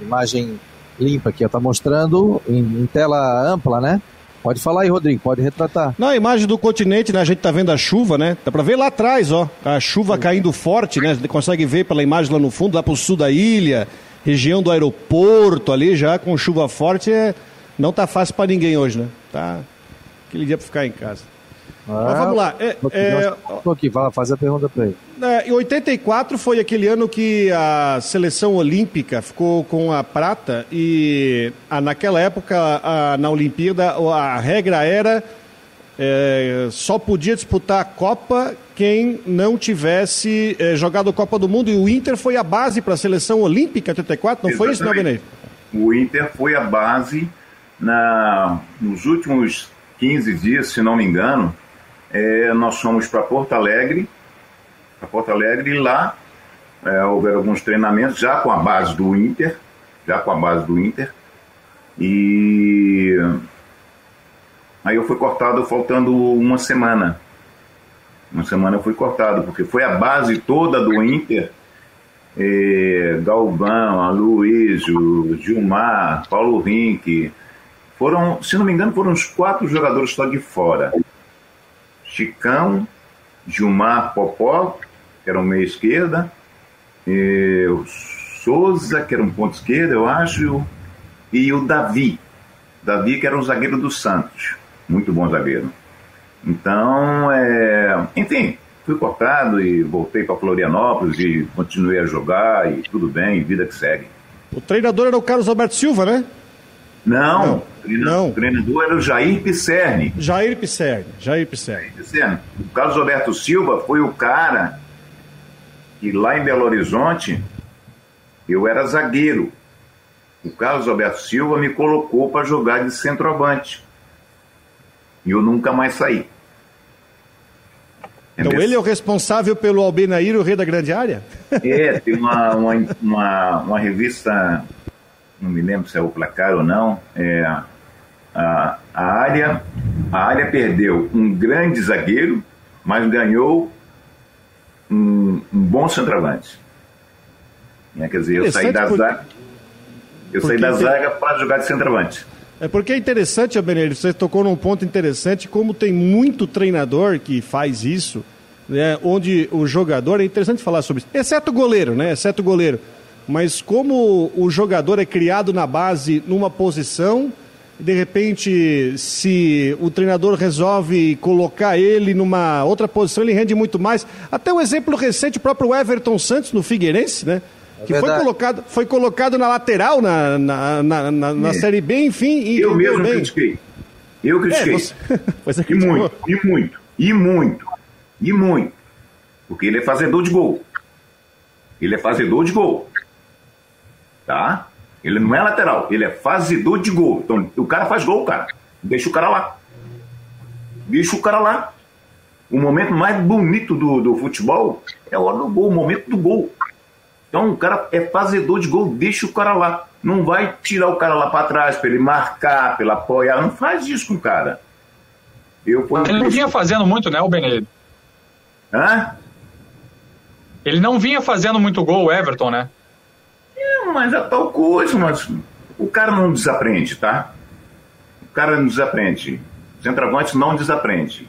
Imagem limpa aqui, ó. Tá mostrando em, em tela ampla, né? Pode falar aí, Rodrigo, pode retratar. Na imagem do continente, né, a gente tá vendo a chuva, né? Dá pra ver lá atrás, ó, a chuva Sim. caindo forte, né? Você consegue ver pela imagem lá no fundo, lá pro sul da ilha região do aeroporto ali já com chuva forte, é, não tá fácil para ninguém hoje, né? Tá aquele dia para ficar em casa. Mas vamos lá. É, é, Tô aqui, vai fazer a pergunta para ele. É, em 84 foi aquele ano que a seleção olímpica ficou com a prata e a, naquela época a, na Olimpíada a regra era é, só podia disputar a Copa quem não tivesse é, jogado a Copa do Mundo e o Inter foi a base para a seleção olímpica 84, não Exatamente. foi isso, não? O Inter foi a base na, nos últimos 15 dias, se não me engano, é, nós fomos para Porto Alegre, para Porto Alegre e lá é, houveram alguns treinamentos já com a base do Inter, já com a base do Inter. E aí eu fui cortado faltando uma semana. Uma semana eu fui cortado, porque foi a base toda do Inter. É, Galvão, Aloysio, Gilmar, Paulo Rink. Foram, se não me engano, foram uns quatro jogadores só de fora. Chicão, Gilmar Popó, que era um meia esquerda, o Souza, que era um ponto esquerda, eu acho, e o Davi. Davi, que era um zagueiro do Santos. Muito bom zagueiro. Então, é... enfim, fui cortado e voltei para Florianópolis e continuei a jogar e tudo bem, vida que segue. O treinador era o Carlos Alberto Silva, né? Não, não. O treinador era o Jair Pisserni. Jair Pisserni, Jair Pisserni. Jair Pisserni. O Carlos Alberto Silva foi o cara que lá em Belo Horizonte eu era zagueiro. O Carlos Alberto Silva me colocou para jogar de centroavante. E eu nunca mais saí. Então ele é o responsável pelo Albenair, o rei da grande área? É, tem uma, uma, uma, uma revista não me lembro se é o placar ou não, é, a, a, área, a área perdeu um grande zagueiro, mas ganhou um, um bom centroavante. É, quer dizer, eu saí da zaga, eu saí da zaga para jogar de centroavante. É porque é interessante, Benedito, você tocou num ponto interessante, como tem muito treinador que faz isso, né, onde o jogador, é interessante falar sobre isso, exceto o goleiro, né, exceto o goleiro, mas como o jogador é criado na base numa posição, de repente, se o treinador resolve colocar ele numa outra posição, ele rende muito mais. Até um exemplo recente, o próprio Everton Santos no Figueirense, né? É que foi colocado, foi colocado na lateral na, na, na, na, na é. Série B, enfim. E eu mesmo bem. critiquei. Eu critiquei. É, você... você e muito, e muito, e muito, e muito. Porque ele é fazedor de gol. Ele é fazedor de gol tá? Ele não é lateral, ele é fazedor de gol. Então, o cara faz gol, cara. Deixa o cara lá. Deixa o cara lá. O momento mais bonito do, do futebol é a hora do gol, o momento do gol. Então, o cara é fazedor de gol, deixa o cara lá. Não vai tirar o cara lá para trás para ele marcar, para ele apoiar. Não faz isso com o cara. Eu, ele não vinha fazendo muito, né, o Benedito? Hã? Ele não vinha fazendo muito gol, o Everton, né? mas é tal coisa, mas o cara não desaprende, tá? O cara não desaprende. O centroavante não desaprende.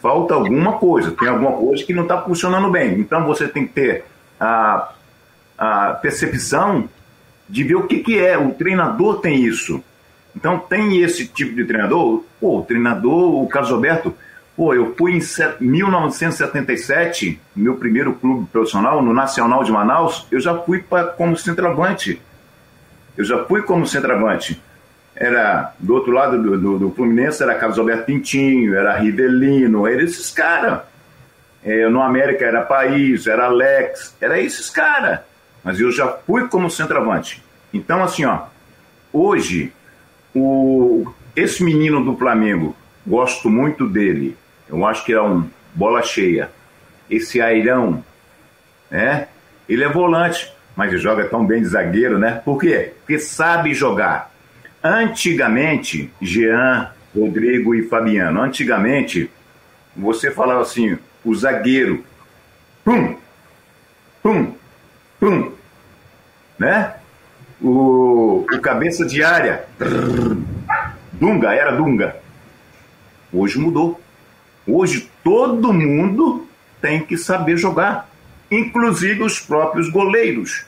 Falta alguma coisa, tem alguma coisa que não está funcionando bem. Então você tem que ter a, a percepção de ver o que, que é. O treinador tem isso. Então tem esse tipo de treinador. Pô, o treinador, o Carlos Alberto, Pô, eu fui em 1977, meu primeiro clube profissional, no Nacional de Manaus, eu já fui pra, como centroavante. Eu já fui como centroavante. Era, do outro lado do, do, do Fluminense, era Carlos Alberto Pintinho, era Rivelino, era esses caras. É, no América era País, era Alex, era esses caras. Mas eu já fui como centroavante. Então, assim, ó, hoje, o, esse menino do Flamengo, gosto muito dele eu acho que é um bola cheia. Esse Airão, né? Ele é volante, mas ele joga tão bem de zagueiro, né? Por quê? Porque sabe jogar. Antigamente, Jean, Rodrigo e Fabiano, antigamente, você falava assim, o zagueiro, pum, pum, pum, né? O, o cabeça de área, Dunga, era Dunga. Hoje mudou. Hoje todo mundo tem que saber jogar, inclusive os próprios goleiros.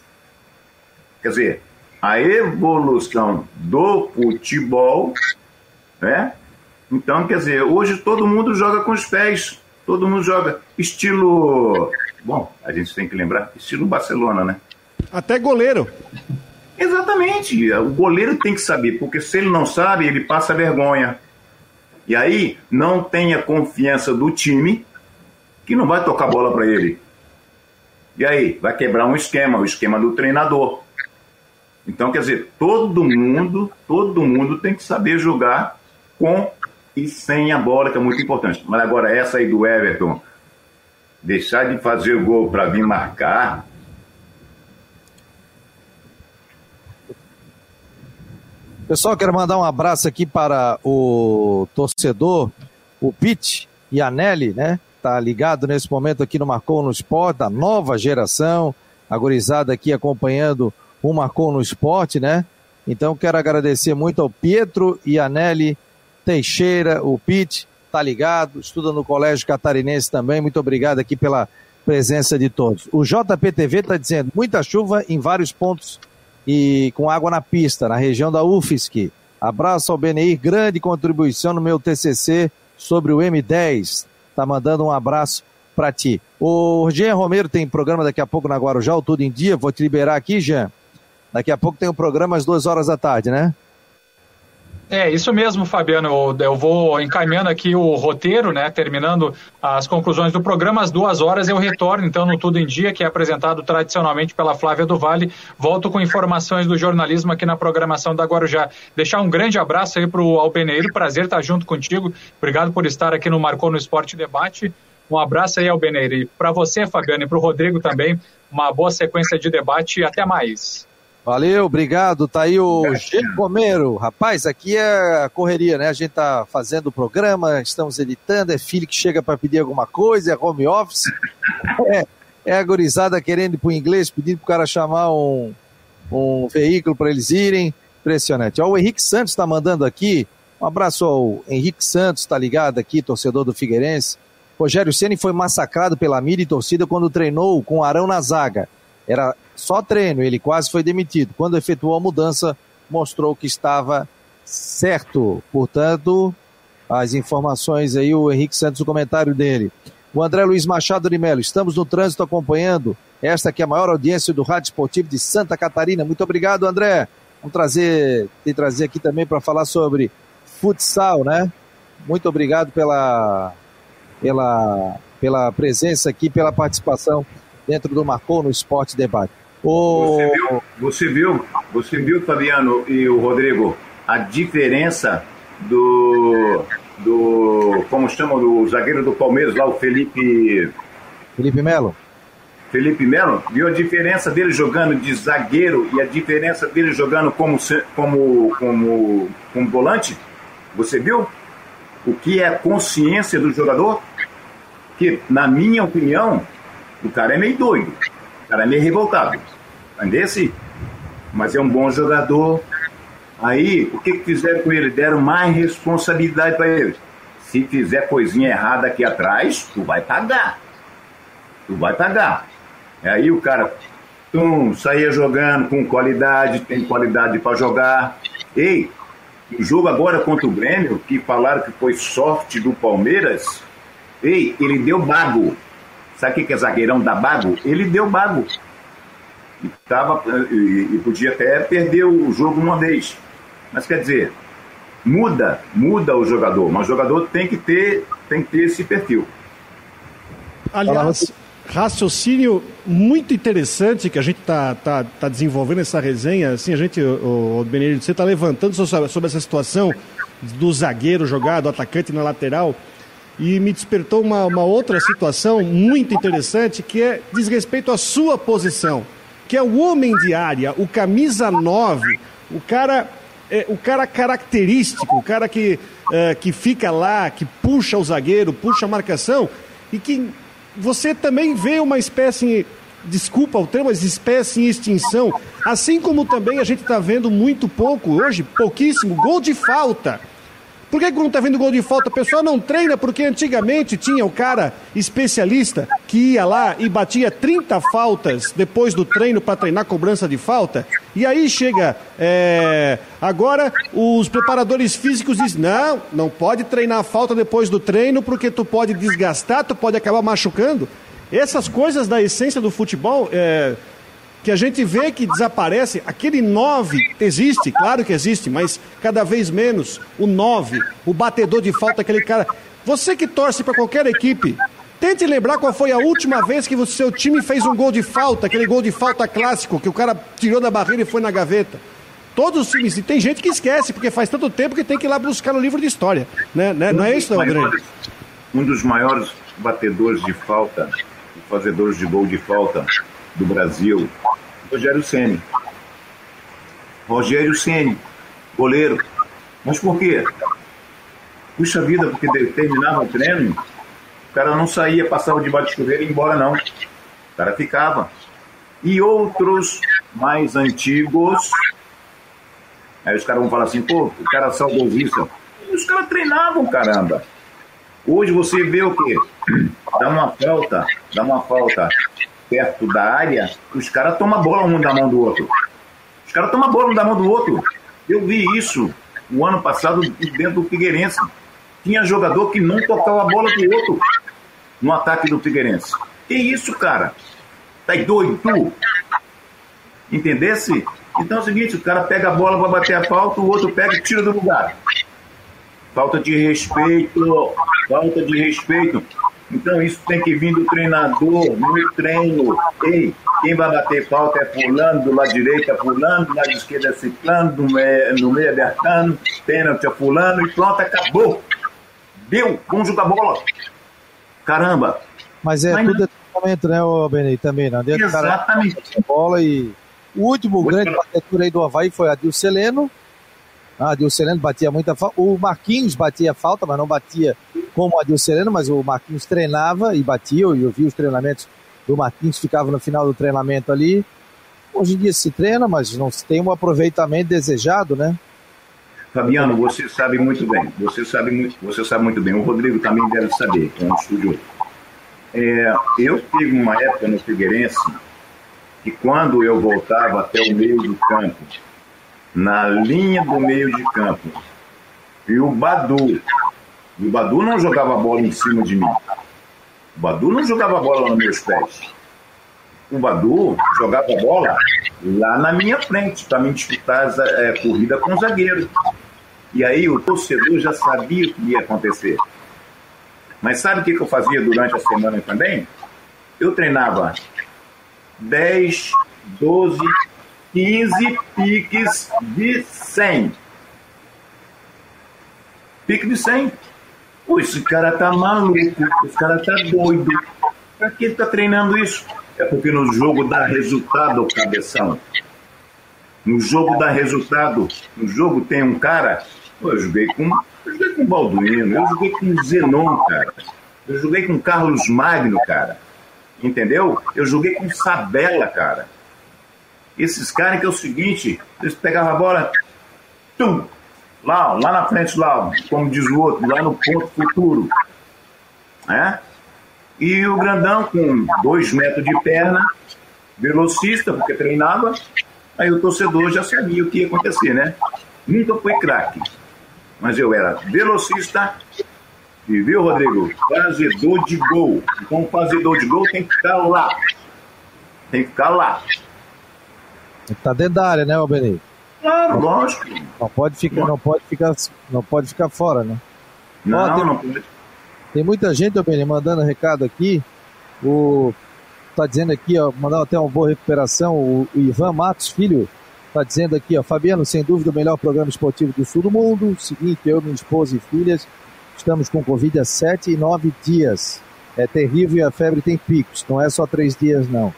Quer dizer, a evolução do futebol, né? Então, quer dizer, hoje todo mundo joga com os pés, todo mundo joga estilo. Bom, a gente tem que lembrar, estilo Barcelona, né? Até goleiro. Exatamente. O goleiro tem que saber, porque se ele não sabe, ele passa vergonha. E aí não tenha confiança do time que não vai tocar bola para ele. E aí vai quebrar um esquema, o esquema do treinador. Então, quer dizer, todo mundo, todo mundo tem que saber jogar com e sem a bola, que é muito importante. Mas agora essa aí do Everton, deixar de fazer gol para vir marcar, Pessoal, quero mandar um abraço aqui para o torcedor, o Pete e a Nelly, né? Tá ligado nesse momento aqui no Marcou no Esporte, da nova geração, agorizada aqui acompanhando o Marcou no Esporte, né? Então quero agradecer muito ao Pietro e a Nelly Teixeira, o Pete, tá ligado, estuda no Colégio Catarinense também. Muito obrigado aqui pela presença de todos. O JPTV está dizendo muita chuva em vários pontos e com água na pista, na região da UFSC. Abraço ao BNI, grande contribuição no meu TCC sobre o M10. Tá mandando um abraço para ti. O Jean Romero tem programa daqui a pouco na Guarujá, o Tudo em Dia. Vou te liberar aqui, Jean. Daqui a pouco tem um programa às duas horas da tarde, né? É, isso mesmo, Fabiano. Eu, vou encaminhando aqui o roteiro, né? Terminando as conclusões do programa, às duas horas eu retorno, então, no Tudo em Dia, que é apresentado tradicionalmente pela Flávia do Vale. Volto com informações do jornalismo aqui na programação da Guarujá. Deixar um grande abraço aí para o Alpeneiro, prazer estar junto contigo. Obrigado por estar aqui no Marcou no Esporte Debate. Um abraço aí, Albeneiro. E para você, Fabiano, e para o Rodrigo também, uma boa sequência de debate e até mais. Valeu, obrigado. Tá aí o G. Romero. Rapaz, aqui é a correria, né? A gente tá fazendo o programa, estamos editando, é filho que chega para pedir alguma coisa, é home office. É, é a gorizada querendo ir pro inglês, pedindo pro cara chamar um, um veículo para eles irem. Impressionante. Ó, o Henrique Santos está mandando aqui. Um abraço ao Henrique Santos, tá ligado aqui, torcedor do Figueirense. Rogério Ceni foi massacrado pela mídia e torcida quando treinou com Arão na zaga. Era só treino, ele quase foi demitido. Quando efetuou a mudança, mostrou que estava certo. Portanto, as informações aí, o Henrique Santos, o comentário dele. O André Luiz Machado de Melo, estamos no trânsito acompanhando esta que é a maior audiência do Rádio Esportivo de Santa Catarina. Muito obrigado, André. Vamos trazer, te trazer aqui também para falar sobre futsal, né? Muito obrigado pela, pela, pela presença aqui, pela participação dentro do Marcou no Esporte Debate. O... Você, viu, você viu, você viu, Fabiano e o Rodrigo, a diferença do, do como chama, do zagueiro do Palmeiras lá, o Felipe... Felipe Melo? Felipe Melo, viu a diferença dele jogando de zagueiro e a diferença dele jogando como, como, como, como volante? Você viu? O que é a consciência do jogador? Que, na minha opinião, o cara é meio doido, o cara é meio revoltado. Entendesse? Mas é um bom jogador. Aí, o que, que fizeram com ele? Deram mais responsabilidade para ele. Se fizer coisinha errada aqui atrás, tu vai pagar. Tu vai pagar. Aí o cara tum, saía jogando com qualidade, tem qualidade para jogar. Ei, o jogo agora contra o Grêmio, que falaram que foi sorte do Palmeiras, ei, ele deu bago. Sabe o que é zagueirão da bago? Ele deu bago. E, tava, e, e podia até perder o jogo uma vez. Mas quer dizer, muda, muda o jogador, mas o jogador tem que ter, tem que ter esse perfil. Aliás, raciocínio muito interessante que a gente está tá, tá desenvolvendo essa resenha. Assim, a gente, o, o Benedito, você está levantando sobre, sobre essa situação do zagueiro jogado, do atacante na lateral e me despertou uma, uma outra situação muito interessante que é diz respeito à sua posição, que é o homem de área, o camisa 9, o cara, é, o cara característico, o cara que, é, que fica lá, que puxa o zagueiro, puxa a marcação e que você também vê uma espécie, desculpa o termo, mas espécie em extinção, assim como também a gente está vendo muito pouco hoje, pouquíssimo, gol de falta Por que quando tá vindo gol de falta, o pessoal não treina? Porque antigamente tinha o cara especialista que ia lá e batia 30 faltas depois do treino para treinar cobrança de falta. E aí chega. É... Agora os preparadores físicos dizem: não, não pode treinar falta depois do treino porque tu pode desgastar, tu pode acabar machucando. Essas coisas da essência do futebol. É que a gente vê que desaparece, aquele 9 existe, claro que existe, mas cada vez menos. O 9, o batedor de falta, aquele cara. Você que torce para qualquer equipe, tente lembrar qual foi a última vez que o seu time fez um gol de falta, aquele gol de falta clássico, que o cara tirou da barreira e foi na gaveta. Todos os times, e tem gente que esquece, porque faz tanto tempo que tem que ir lá buscar no livro de história. Né? né? Não é isso, André? Um dos maiores batedores de falta, fazedores de gol de falta do Brasil, Rogério Ceni. Rogério Ceni, goleiro. Mas por quê? Puxa vida, porque terminava o treino, o cara não saía, passava debaixo do chuveiro e embora, não. O cara ficava. E outros mais antigos, aí os caras vão falar assim, pô, o cara é saudosista. E os caras treinavam, caramba. Hoje você vê o quê? Dá uma falta, dá uma falta perto da área, os caras tomam bola um da mão do outro. Os caras tomam bola um da mão do outro. Eu vi isso no ano passado dentro do Figueirense. Tinha jogador que não tocava a bola do outro no ataque do Figueirense. Que isso, cara? Tá doido, tu? Entendesse? Então é o seguinte, o cara pega a bola para bater a falta, o outro pega e tira do lugar. Falta de respeito, falta de respeito. Então isso tem que vir do treinador, no treino. Ei, quem vai bater falta é fulano, do lado direito é fulano, do lado esquerdo é ciclano, no meio, no meio é bertano, pênalti é fulano e pronto, acabou. Deu, vamos jogar bola. Caramba. Mas é Mas, tudo treinamento, né, Benê, também, não adianta Exatamente. Cara, bola e... O último Muito grande batedor aí do Havaí foi a Dilceleno, ah, Adilceleno batia muita falta. O Marquinhos batia falta, mas não batia como o Adilceleno, mas o Marquinhos treinava e batia, e eu vi os treinamentos do Marquinhos, ficava no final do treinamento ali. Hoje em dia se treina, mas não se tem um aproveitamento desejado, né? Fabiano, você sabe muito bem, você sabe muito, você sabe muito bem, o Rodrigo também deve saber, é um estudioso. É, eu tive uma época no Figueirense que quando eu voltava até o meio do campo, na linha do meio de campo. E o Badu. E o Badu não jogava a bola em cima de mim. O Badu não jogava a bola nos meus pés. O Badu jogava a bola lá na minha frente, para me disputar a é, corrida com o zagueiro. E aí o torcedor já sabia o que ia acontecer. Mas sabe o que eu fazia durante a semana também? Eu treinava 10, 12, 15 piques de 100. Pique de 100. Pô, esse cara tá maluco, esse cara tá doido. Pra que ele tá treinando isso? É porque no jogo dá resultado, cabeção. No jogo dá resultado. No jogo tem um cara. Pô, eu joguei com. Eu joguei com Balduino, eu joguei com Zenon, cara. Eu joguei com Carlos Magno, cara. Entendeu? Eu joguei com Sabela, cara. Esses caras que é o seguinte, eles pegavam a bola, tum, lá, lá na frente, lá, como diz o outro, lá no ponto futuro. Né? E o grandão com dois metros de perna, velocista, porque treinava, aí o torcedor já sabia o que ia acontecer, né? Nunca fui craque, mas eu era velocista e viu, Rodrigo? Fazedor de gol. Então, fazedor de gol tem que ficar lá. Tem que ficar lá. Tá dentro da área, né, Albeni? Claro, lógico. Não pode ficar, não pode ficar, não pode ficar fora, né? Não, Ó, tem, não pode. Tem muita gente, Albeni, mandando recado aqui. O tá dizendo aqui, ó, mandando até uma boa recuperação. O, o Ivan Matos, filho, tá dizendo aqui, ó, Fabiano, sem dúvida o melhor programa esportivo do sul do mundo. Seguinte, eu, minha esposa e filhas estamos com Covid há sete e nove dias. É terrível e a febre tem picos, não é só três dias, não.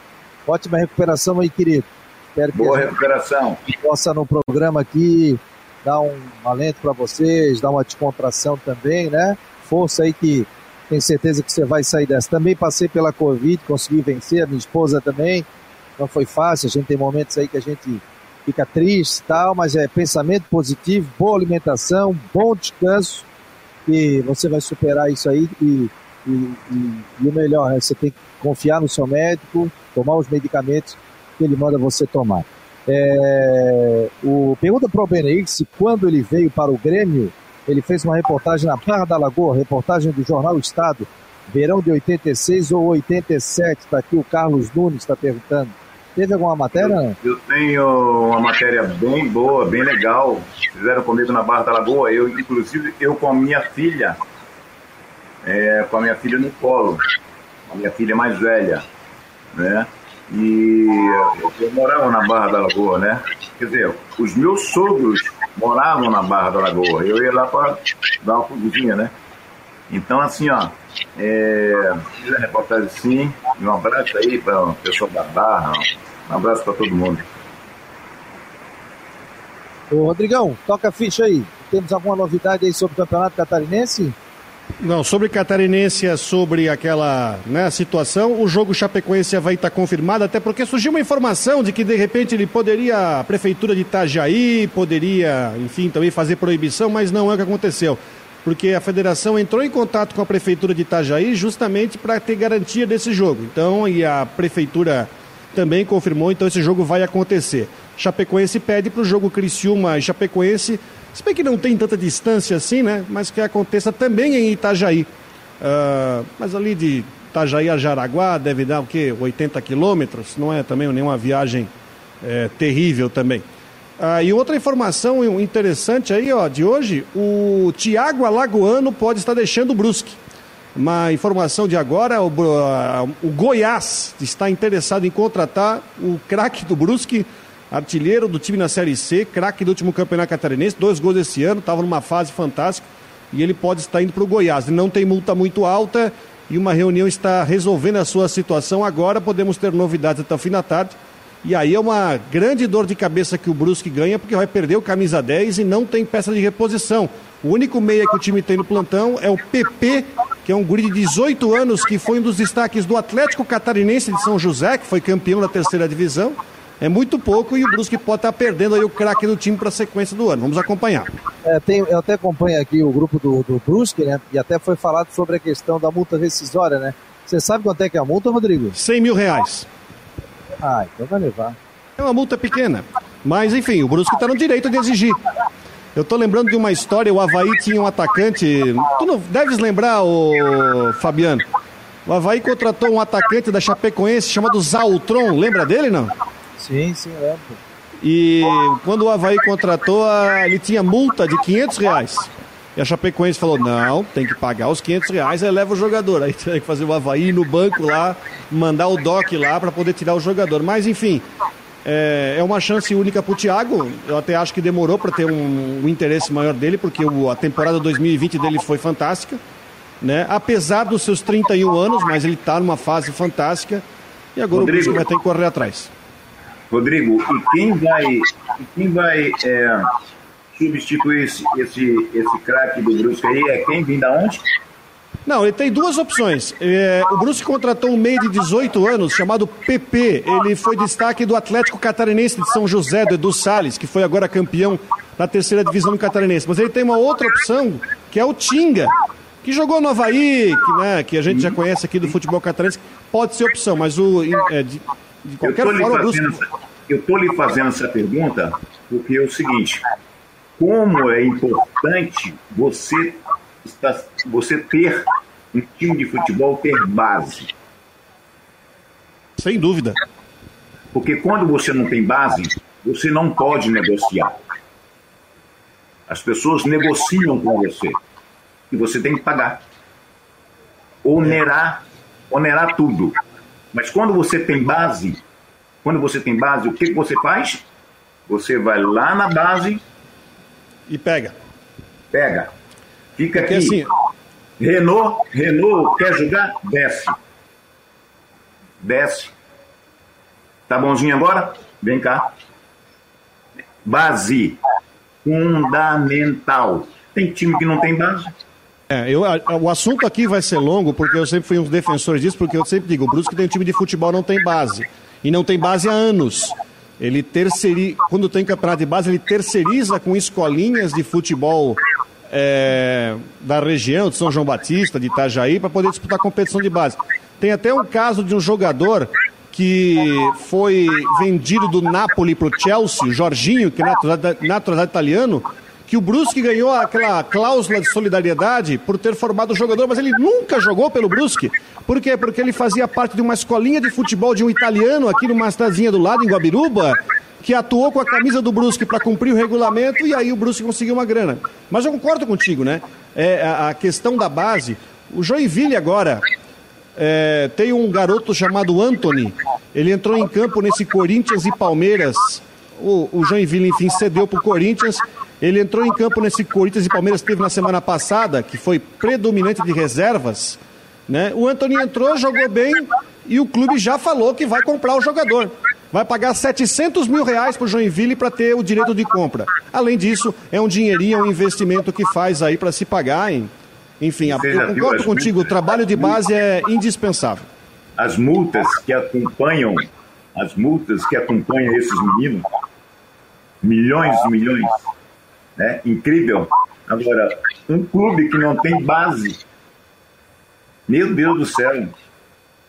Ótima recuperação aí, querido. Espero que Boa recuperação. possa no programa aqui dar um alento para vocês, dar uma descontração também, né? Força aí que tenho certeza que você vai sair dessa. Também passei pela Covid, consegui vencer, a minha esposa também. Não foi fácil, a gente tem momentos aí que a gente fica triste tal, mas é pensamento positivo, boa alimentação, bom descanso, e você vai superar isso aí e, e, e, e o melhor, né? você tem que confiar no seu médico, tomar os medicamentos que ele manda você tomar. É, o, pergunta para o se quando ele veio para o Grêmio, ele fez uma reportagem na Barra da Lagoa, reportagem do Jornal Estado, verão de 86 ou 87, está aqui o Carlos Nunes está perguntando. Teve alguma matéria? Eu, eu, tenho uma matéria bem boa, bem legal. Fizeram comigo na Barra da Lagoa. Eu, inclusive, eu com a minha filha, é, com a minha filha no colo, a minha filha mais velha, né? E eu, morava na Barra da Lagoa, né? Quer dizer, os meus sogros moravam na Barra da Lagoa. Eu ia lá para dar uma fugidinha, né? Então, assim, ó, é, fiz a reportagem sim. Um abraço aí para o pessoal da Barra. Um abraço para todo mundo. Ô, Rodrigão, toca a ficha aí. Temos alguma novidade aí sobre o Campeonato Catarinense? Não, sobre Catarinense, é sobre aquela né, situação, o jogo Chapecoense vai estar confirmado, até porque surgiu uma informação de que de repente ele poderia, a prefeitura de Itajaí poderia, enfim, também fazer proibição, mas não é o que aconteceu porque a federação entrou em contato com a prefeitura de Itajaí justamente para ter garantia desse jogo. Então, e a prefeitura também confirmou, então esse jogo vai acontecer. Chapecoense pede para o jogo Criciúma e Chapecoense, se bem que não tem tanta distância assim, né? Mas que aconteça também em Itajaí. Uh, mas ali de Itajaí a Jaraguá deve dar o quê? 80 quilômetros, não é também nenhuma viagem é, terrível também. Ah, e outra informação interessante aí, ó, de hoje, o Thiago Alagoano pode estar deixando o Brusque. Uma informação de agora, o, o Goiás está interessado em contratar o craque do Brusque, artilheiro do time na Série C, craque do último campeonato catarinense, dois gols esse ano, estava numa fase fantástica, e ele pode estar indo para o Goiás. Ele não tem multa muito alta e uma reunião está resolvendo a sua situação agora, podemos ter novidades até o fim da tarde. E aí é uma grande dor de cabeça que o Brusque ganha, porque vai perder o camisa 10 e não tem peça de reposição. O único meia que o time tem no plantão é o PP, que é um guri de 18 anos, que foi um dos destaques do Atlético Catarinense de São José, que foi campeão da terceira divisão. É muito pouco e o Brusque pode estar perdendo aí o craque do time para a sequência do ano. Vamos acompanhar. É, tem, eu até acompanho aqui o grupo do, do Brusque, né? E até foi falado sobre a questão da multa rescisória, né? Você sabe quanto é que é a multa, Rodrigo? 100 mil reais. Ah, então vai levar. É uma multa pequena. Mas, enfim, o Brusque está no direito de exigir. Eu tô lembrando de uma história, o Havaí tinha um atacante. Tu não deves lembrar, o Fabiano. O Havaí contratou um atacante da Chapecoense chamado Zaltron. Lembra dele, não? Sim, sim, lembro. E quando o Havaí contratou, ele tinha multa de 500 reais. E a Chapecoense falou: não, tem que pagar os 500 reais, aí leva o jogador. Aí tem que fazer o Havaí no banco lá, mandar o DOC lá para poder tirar o jogador. Mas enfim, é, é uma chance única para o Thiago. Eu até acho que demorou para ter um, um, interesse maior dele, porque o, a temporada 2020 dele foi fantástica. Né? Apesar dos seus 31 anos, mas ele está numa fase fantástica. E agora Rodrigo, o Brusque vai ter que correr atrás. Rodrigo, e quem vai, quem vai é substituir esse, esse, esse craque do Brusque aí é quem? Vem da onde? Não, ele tem duas opções. É, o Brusque contratou um meio de 18 anos chamado PP. Ele foi destaque do Atlético Catarinense de São José, do Edu Salles, que foi agora campeão da terceira divisão Catarinense. Mas ele tem uma outra opção, que é o Tinga, que jogou no Havaí, que, né, que a gente já conhece aqui do futebol catarinense. Pode ser opção, mas o, é, de, de qualquer forma Brusque... Essa, eu estou lhe fazendo essa pergunta porque é o seguinte como é importante você, está, você ter um time de futebol, ter base. Sem dúvida. Porque quando você não tem base, você não pode negociar. As pessoas negociam com você. E você tem que pagar. Onerar, onerar tudo. Mas quando você tem base, quando você tem base, o que, que você faz? Você vai lá na base e pega. Pega. Fica Porque aqui. Assim... Renault, Renault quer jogar? Desce. Desce. Tá bonzinho agora? Vem cá. Base. Fundamental. Tem time que não tem base. É, eu, o assunto aqui vai ser longo, porque eu sempre fui um defensor disso, porque eu sempre digo, o Brusque tem um time de futebol, não tem base. E não tem base há anos. ele terceiriza, quando tem campeonato de base, ele terceiriza com escolinhas de futebol é, da região, de São João Batista, de Itajaí, para poder disputar a competição de base. Tem até um caso de um jogador que foi vendido do Napoli para o Chelsea, o Jorginho, que é naturalizado italiano, que o Brusque ganhou aquela cláusula de solidariedade por ter formado o jogador, mas ele nunca jogou pelo Brusque. Por quê? Porque ele fazia parte de uma escolinha de futebol de um italiano aqui numa cidadezinha do lado, em Guabiruba, que atuou com a camisa do Brusque para cumprir o regulamento e aí o Brusque conseguiu uma grana. Mas eu concordo contigo, né? É, a, a questão da base, o Joinville agora é, tem um garoto chamado Anthony, ele entrou em campo nesse Corinthians e Palmeiras. O, o Joinville, enfim, cedeu para o Corinthians ele entrou em campo nesse Corinthians e Palmeiras teve na semana passada, que foi predominante de reservas. Né? O Antônio entrou, jogou bem e o clube já falou que vai comprar o jogador. Vai pagar 700 mil reais para o Joinville para ter o direito de compra. Além disso, é um dinheirinho, é um investimento que faz aí para se pagar. Hein? Enfim, eu concordo contigo, o trabalho de base é indispensável. As multas que acompanham, as multas que acompanham esses meninos, milhões e milhões, né? Incrível. Agora, um clube que não tem base, meu Deus do céu,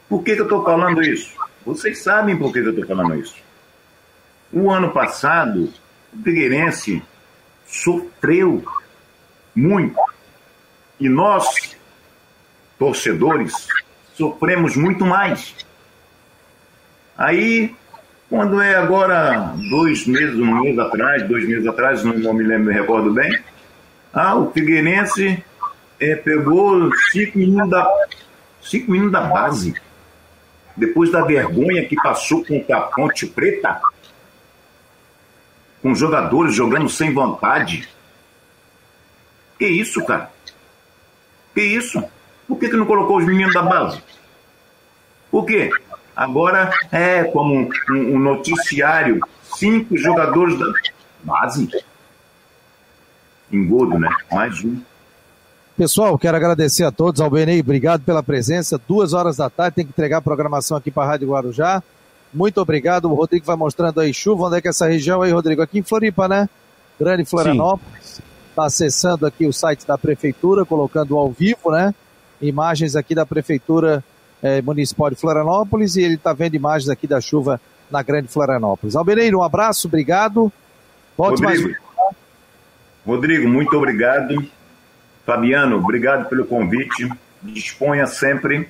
por que, que eu estou falando isso? Vocês sabem por que, que eu estou falando isso. O ano passado, o Figueirense sofreu muito. E nós, torcedores, sofremos muito mais. Aí quando é agora dois meses, um mês atrás, dois meses atrás, não, me lembro, me recordo bem, ah, o Figueirense é, pegou cinco minutos, da, cinco minutos da base. Depois da vergonha que passou contra a Ponte Preta, com jogadores jogando sem vontade. Que isso, cara? Que isso? Por que, que não colocou os meninos da base? Por quê? Agora é como um, um noticiário: cinco jogadores da base. Engodo, né? Mais um. Pessoal, quero agradecer a todos, ao Benei, obrigado pela presença. Duas horas da tarde, tem que entregar a programação aqui para a Rádio Guarujá. Muito obrigado. O Rodrigo vai mostrando aí chuva. Onde é que é essa região aí, Rodrigo? Aqui em Floripa, né? Grande Florianópolis. Está acessando aqui o site da Prefeitura, colocando ao vivo, né? Imagens aqui da Prefeitura é, Municipal de Florianópolis e ele está vendo imagens aqui da chuva na Grande Florianópolis. Albereiro, um abraço, obrigado. Volte Rodrigo, mais. Rodrigo, muito obrigado. Fabiano, obrigado pelo convite. Disponha sempre.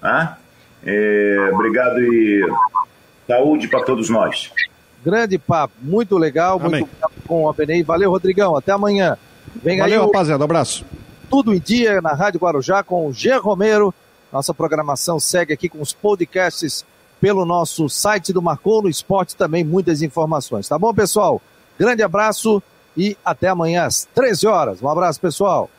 Tá? É, obrigado e saúde para todos nós. Grande papo, muito legal, Amém. muito com o Abenei. Valeu, Rodrigão. Até amanhã. Vem Valeu, aí, rapaziada. Abraço. Tudo em dia na Rádio Guarujá com o G. Romero. Nossa programação segue aqui com os podcasts pelo nosso site do Marcou no Esporte também muitas informações. Tá bom, pessoal? Grande abraço e até amanhã às 13 horas. Um abraço, pessoal.